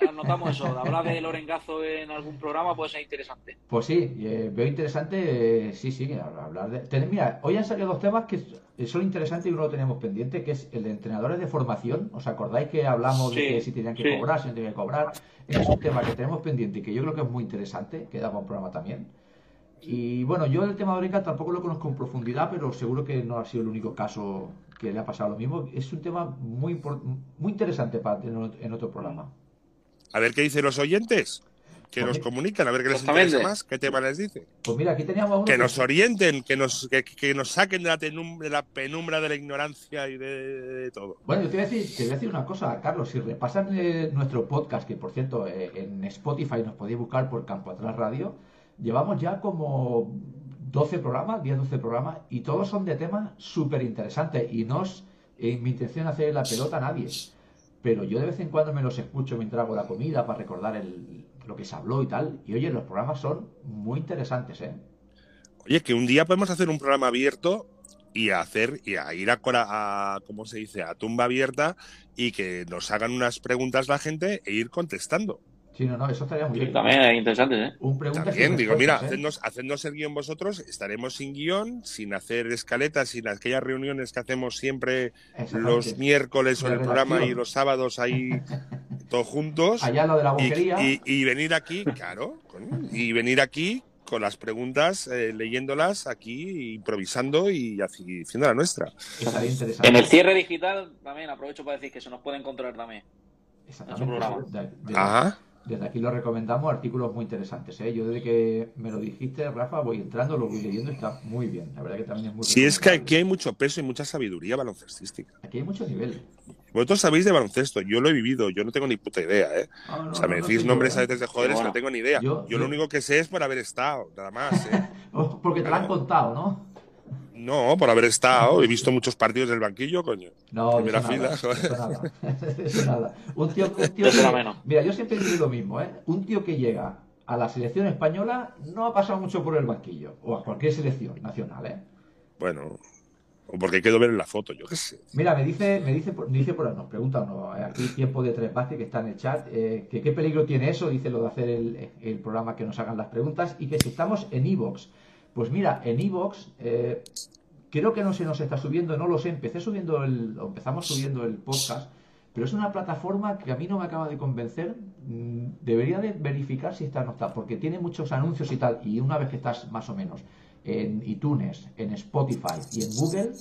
Speaker 4: anotamos eso. Hablar de Lorengazo en algún programa puede ser interesante.
Speaker 2: Pues sí, eh, veo interesante, eh, sí, sí, hablar de... ten- Mira, hoy han salido dos temas que son interesantes y uno lo tenemos pendiente, que es el de entrenadores de formación. ¿Os acordáis que hablamos de que si tenían que
Speaker 4: sí.
Speaker 2: cobrar, si no tenían que cobrar? Ese es un tema que tenemos pendiente y que yo creo que es muy interesante, que daba un programa también. Y bueno, yo el tema de Orenga tampoco lo conozco en profundidad, pero seguro que no ha sido el único caso que le ha pasado lo mismo. Es un tema muy, muy interesante para tener en otro programa.
Speaker 5: A ver qué dicen los oyentes, que
Speaker 2: Pues
Speaker 5: nos comunican, a ver qué les
Speaker 4: Exactamente.
Speaker 5: interesa más, qué tema les dice.
Speaker 2: Pues mira, aquí teníamos uno
Speaker 5: Que
Speaker 2: que-
Speaker 5: nos orienten, que nos, que, que nos saquen de la, tenum- de la penumbra de la ignorancia y de, de todo.
Speaker 2: Bueno, yo te voy, a decir, te voy a decir una cosa, Carlos. Si repasan eh, nuestro podcast, que por cierto eh, en Spotify nos podéis buscar por Campo Atrás Radio, llevamos ya como 12 programas, 10-12 programas, y todos son de temas súper interesantes. Y no es eh, mi intención hacer la pelota a nadie. Pero yo de vez en cuando me los escucho mientras hago la comida para recordar el- lo que se habló y tal. Y oye, los programas son muy interesantes, ¿eh?
Speaker 5: Oye, que un día podemos hacer un programa abierto y a hacer y a ir a, a ¿cómo se dice? a tumba abierta y que nos hagan unas preguntas la gente e ir contestando.
Speaker 2: Sí, no, no, eso estaría muy
Speaker 4: Sí,
Speaker 2: bien.
Speaker 4: también es interesante, ¿eh?
Speaker 2: Un pregunta
Speaker 5: También
Speaker 2: sin
Speaker 5: digo, mira,
Speaker 2: ¿eh?
Speaker 5: hacednos, hacednos el guion vosotros, estaremos sin guion, sin hacer escaletas, sin aquellas reuniones que hacemos siempre los miércoles o en el programa y los sábados ahí (laughs) todos juntos.
Speaker 2: Allá lo de la
Speaker 5: y,
Speaker 2: boquería.
Speaker 5: y- y venir aquí, claro, y venir aquí con las preguntas, eh, leyéndolas aquí, improvisando y haciendo la nuestra.
Speaker 2: Estaría interesante.
Speaker 4: En el cierre digital, también aprovecho para decir que se nos puede encontrar también.
Speaker 2: Exactamente.
Speaker 4: en su programa.
Speaker 2: De- de-
Speaker 5: Ajá.
Speaker 2: Desde aquí lo recomendamos, artículos muy interesantes. ¿eh? Yo desde que me lo dijiste, Rafa, voy entrando, lo voy leyendo, está muy bien. La verdad que también es muy
Speaker 5: Si es que aquí hay mucho peso y mucha sabiduría baloncestística.
Speaker 2: Aquí hay mucho nivel.
Speaker 5: Vosotros sabéis de baloncesto, yo lo he vivido, yo no tengo ni puta idea, ¿eh?
Speaker 2: No,
Speaker 5: O sea, me
Speaker 2: no,
Speaker 5: decís nombres a veces de joderes que no tengo ni idea.
Speaker 2: yo-
Speaker 5: Yo,
Speaker 2: yo-
Speaker 5: lo único que sé es por haber estado, nada más, ¿eh? (laughs)
Speaker 2: Oh, porque te lo han contado, ¿no?
Speaker 5: No, por haber estado, he visto muchos partidos del banquillo, coño.
Speaker 2: No,
Speaker 5: Primera
Speaker 2: eso nada,
Speaker 5: fila,
Speaker 2: eso nada. (laughs) Eso nada. Un tío, un tío que- mira, yo siempre digo lo mismo, ¿eh? Un tío que llega a la selección española no ha pasado mucho por el banquillo, o a cualquier selección nacional, ¿eh?
Speaker 5: Bueno, o porque quedo ver en la foto, yo qué sé.
Speaker 2: Mira, me dice, me dice, por- me dice por nos pregunta uno, eh, aquí tiempo de tres bases que está en el chat, eh, que qué peligro tiene eso, dice lo de hacer el, el programa que nos hagan las preguntas y que si estamos en Evox. Pues mira, en Evox eh, creo que no se nos está subiendo, no lo sé, empecé subiendo el, o empezamos subiendo el podcast, pero es una plataforma que a mí no me acaba de convencer. Mm, Debería de verificar si está o no está, porque tiene muchos anuncios y tal, y una vez que estás más o menos en iTunes, en Spotify y en Google,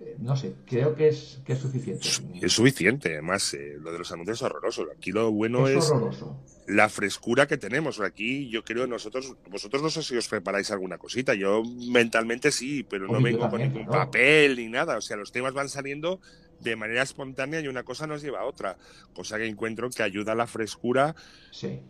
Speaker 2: eh, no sé, creo que es, que es suficiente.
Speaker 5: Es suficiente, además, eh, lo de los anuncios es horroroso. Aquí lo bueno
Speaker 2: es
Speaker 5: es,
Speaker 2: horroroso.
Speaker 5: La frescura que tenemos. Aquí yo creo nosotros, vosotros no sé si os preparáis alguna cosita. Yo mentalmente sí, pero no vengo con ningún papel ni nada. O sea, los temas van saliendo de manera espontánea y una cosa nos lleva a otra. Cosa que encuentro que ayuda a la frescura
Speaker 2: Sí.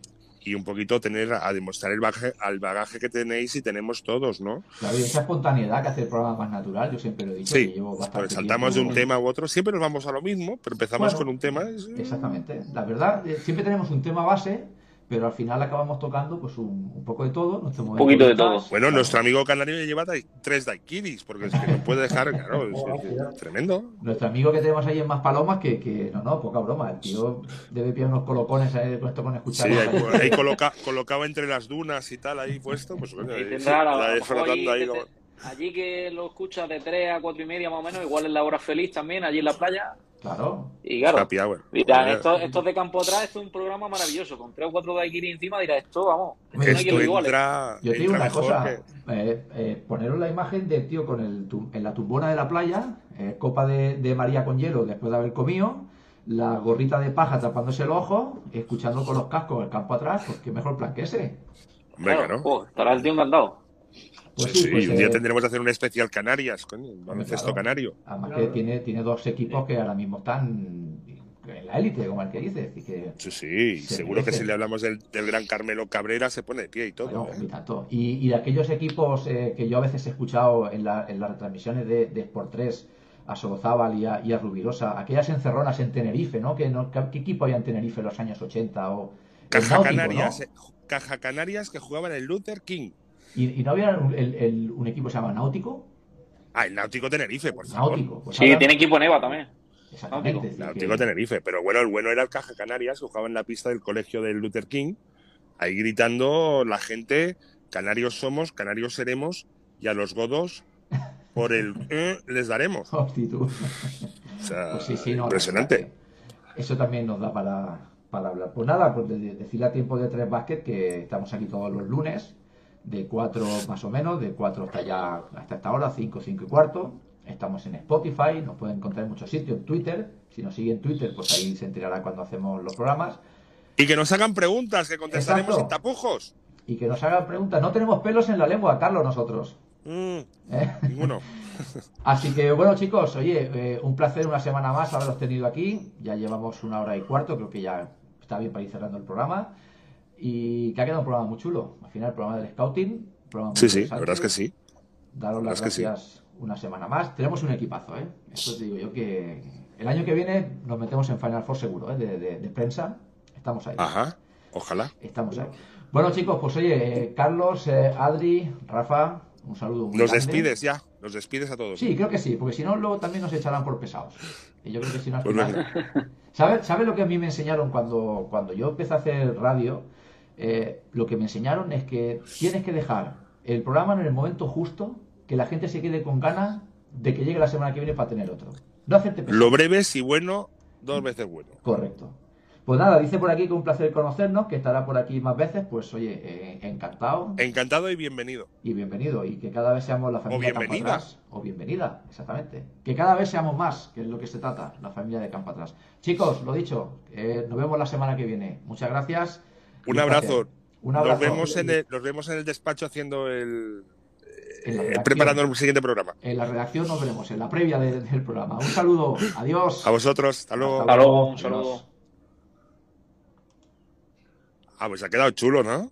Speaker 5: Y un poquito tener a demostrar el bagaje, al bagaje que tenéis y tenemos todos, ¿no?
Speaker 2: Claro, y esa espontaneidad que hace el programa más natural, yo siempre lo he dicho.
Speaker 5: Sí,
Speaker 2: que llevo bastante
Speaker 5: Porque saltamos de un
Speaker 2: tiempo.
Speaker 5: tema u otro, siempre nos vamos a lo mismo, pero empezamos
Speaker 2: Bueno,
Speaker 5: con un tema. es-
Speaker 2: Exactamente. La verdad, eh, siempre tenemos un tema base, pero al final acabamos tocando pues un, un poco de todo. Un
Speaker 4: poquito de todo.
Speaker 5: Bueno, nuestro amigo canario ya lleva tres daiquiris, porque es que no puede dejar, claro, es, es- es tremendo.
Speaker 2: Nuestro amigo que tenemos ahí en Más Palomas, que, que no, no, poca broma. El tío debe pillar unos colocones ahí con esto con escuchar.
Speaker 5: Sí, ahí, ahí coloca, colocado entre las dunas y tal, ahí puesto, pues bueno,
Speaker 4: Ahí la-
Speaker 5: de flotando
Speaker 4: ahí
Speaker 5: como-
Speaker 4: Allí que lo escuchas de 3 a 4 y media más o menos, igual es la hora feliz también, allí en la playa.
Speaker 2: Claro.
Speaker 4: Y claro,
Speaker 5: Happy hour.
Speaker 4: mira, esto, esto de campo atrás, esto es un programa maravilloso. Con 3 o 4 daiquiri encima, dirá esto, vamos, esto no
Speaker 5: Esto entra,
Speaker 2: Yo te digo una cosa,
Speaker 5: que-
Speaker 2: eh, eh, poneros la imagen del tío con el tum- en la tumbona de la playa, eh, copa de, de María con hielo después de haber comido, la gorrita de paja tapándose el ojo, escuchando con los cascos el campo atrás, pues qué mejor plan que ese.
Speaker 5: Hombre,
Speaker 4: Claro,
Speaker 5: claro.
Speaker 4: jo, estará el tío encantado.
Speaker 2: Pues
Speaker 5: sí, sí,
Speaker 2: pues,
Speaker 5: un día
Speaker 2: eh,
Speaker 5: tendremos que hacer un especial Canarias, coño, un baloncesto
Speaker 2: claro.
Speaker 5: canario.
Speaker 2: Además que tiene, tiene dos equipos que ahora mismo están en la élite, como el que dice. Decir, que,
Speaker 5: Sí, sí,
Speaker 2: Se
Speaker 5: seguro que si le hablamos del, del gran Carmelo Cabrera se pone de pie y todo.
Speaker 2: Bueno,
Speaker 5: ¿eh?
Speaker 2: y tanto. Y, y de aquellos equipos eh, que yo a veces he escuchado en, la- en las retransmisiones de, de Sport 3 a Solozábal y a, y a Rubirosa, aquellas encerronas en Tenerife, ¿no? Que no- ¿Qué, qué equipo había en Tenerife en los años 80? O, el
Speaker 5: Caja
Speaker 2: Náutico,
Speaker 5: Canarias,
Speaker 2: ¿no?
Speaker 5: Caja Canarias que jugaba en el Luther King.
Speaker 2: ¿Y, y no había un, el- el- un equipo que se llama Náutico?
Speaker 5: Ah, el Náutico Tenerife, por favor.
Speaker 2: Náutico. Pues
Speaker 4: Sí,
Speaker 2: ahora-
Speaker 4: tiene equipo Neva también.
Speaker 2: Exactamente.
Speaker 4: Náutico.
Speaker 5: Náutico
Speaker 2: que-
Speaker 5: Tenerife, pero bueno, el bueno era el Caja Canarias, que jugaba en la pista del colegio del Luther King, ahí gritando la gente, canarios somos, canarios seremos, y a los godos, por el (laughs) eh, les daremos. O sea,
Speaker 2: Pues sí, sí, no,
Speaker 5: impresionante.
Speaker 2: Eso también nos da para, para hablar. Pues nada, pues de- de- decirle a tiempo de tres básquet que estamos aquí todos los lunes, de cuatro más o menos, de cuatro hasta ya, hasta esta hora, cinco, cinco y cuarto. Estamos en Spotify, nos pueden encontrar en muchos sitios, en Twitter. Si nos siguen en Twitter, pues ahí se enterará cuando hacemos los programas.
Speaker 5: Y que nos hagan preguntas, que contestaremos
Speaker 2: Exacto.
Speaker 5: sin tapujos.
Speaker 2: Y que nos hagan preguntas. No tenemos pelos en la lengua, Carlos, nosotros.
Speaker 5: Mm,
Speaker 2: ¿eh?
Speaker 5: ninguno. (laughs)
Speaker 2: Así que bueno chicos, oye, eh, un placer una semana más haberos tenido aquí. Ya llevamos una hora y cuarto, creo que ya está bien para ir cerrando el programa. Y que ha quedado un programa muy chulo. Al final el programa del Scouting. programa muy
Speaker 5: Sí, sí, la verdad es que sí.
Speaker 2: Daros las
Speaker 5: sí.
Speaker 2: gracias una semana más. Tenemos un equipazo, ¿eh? Esto te digo yo que el año que viene nos metemos en Final Four seguro, ¿eh? De, de- de prensa. Estamos ahí.
Speaker 5: Ajá, ojalá.
Speaker 2: Estamos ahí. Bueno chicos, pues oye, eh, Carlos, eh, Adri, Rafa, un saludo muy
Speaker 5: Nos
Speaker 2: grande.
Speaker 5: despides ya, nos despides a todos.
Speaker 2: Sí, creo que sí, porque si no, luego también nos echarán por pesados. Y yo creo que si no,
Speaker 5: Pues
Speaker 2: final- (laughs) ¿Sabe, sabe lo que a mí me enseñaron cuando, cuando yo empecé a hacer radio? Eh, lo que me enseñaron es que tienes que dejar el programa en el momento justo, que la gente se quede con ganas de que llegue la semana que viene para tener otro. No hacerte pesado.
Speaker 5: Lo breve, si bueno, dos veces bueno.
Speaker 2: Correcto. Pues nada, dice por aquí que un placer conocernos, que estará por aquí más veces. Pues oye, eh, encantado
Speaker 5: Encantado y bienvenido.
Speaker 2: y bienvenido. Y que cada vez seamos la familia de Campo. Atrás. O bienvenida, exactamente. Que cada vez seamos más, que es lo que se trata, la familia de Campo Atrás. Chicos, lo dicho, eh, nos vemos la semana que viene. Muchas gracias.
Speaker 5: Un abrazo.
Speaker 2: Un abrazo.
Speaker 5: Nos vemos, en el, nos vemos en el despacho haciendo el. Eh, preparando el siguiente programa.
Speaker 2: En la redacción nos veremos, en la previa de- del programa. Un saludo, adiós.
Speaker 5: A vosotros, hasta luego.
Speaker 2: Hasta
Speaker 4: luego, un saludo.
Speaker 5: Ah, pues ha quedado chulo, ¿no?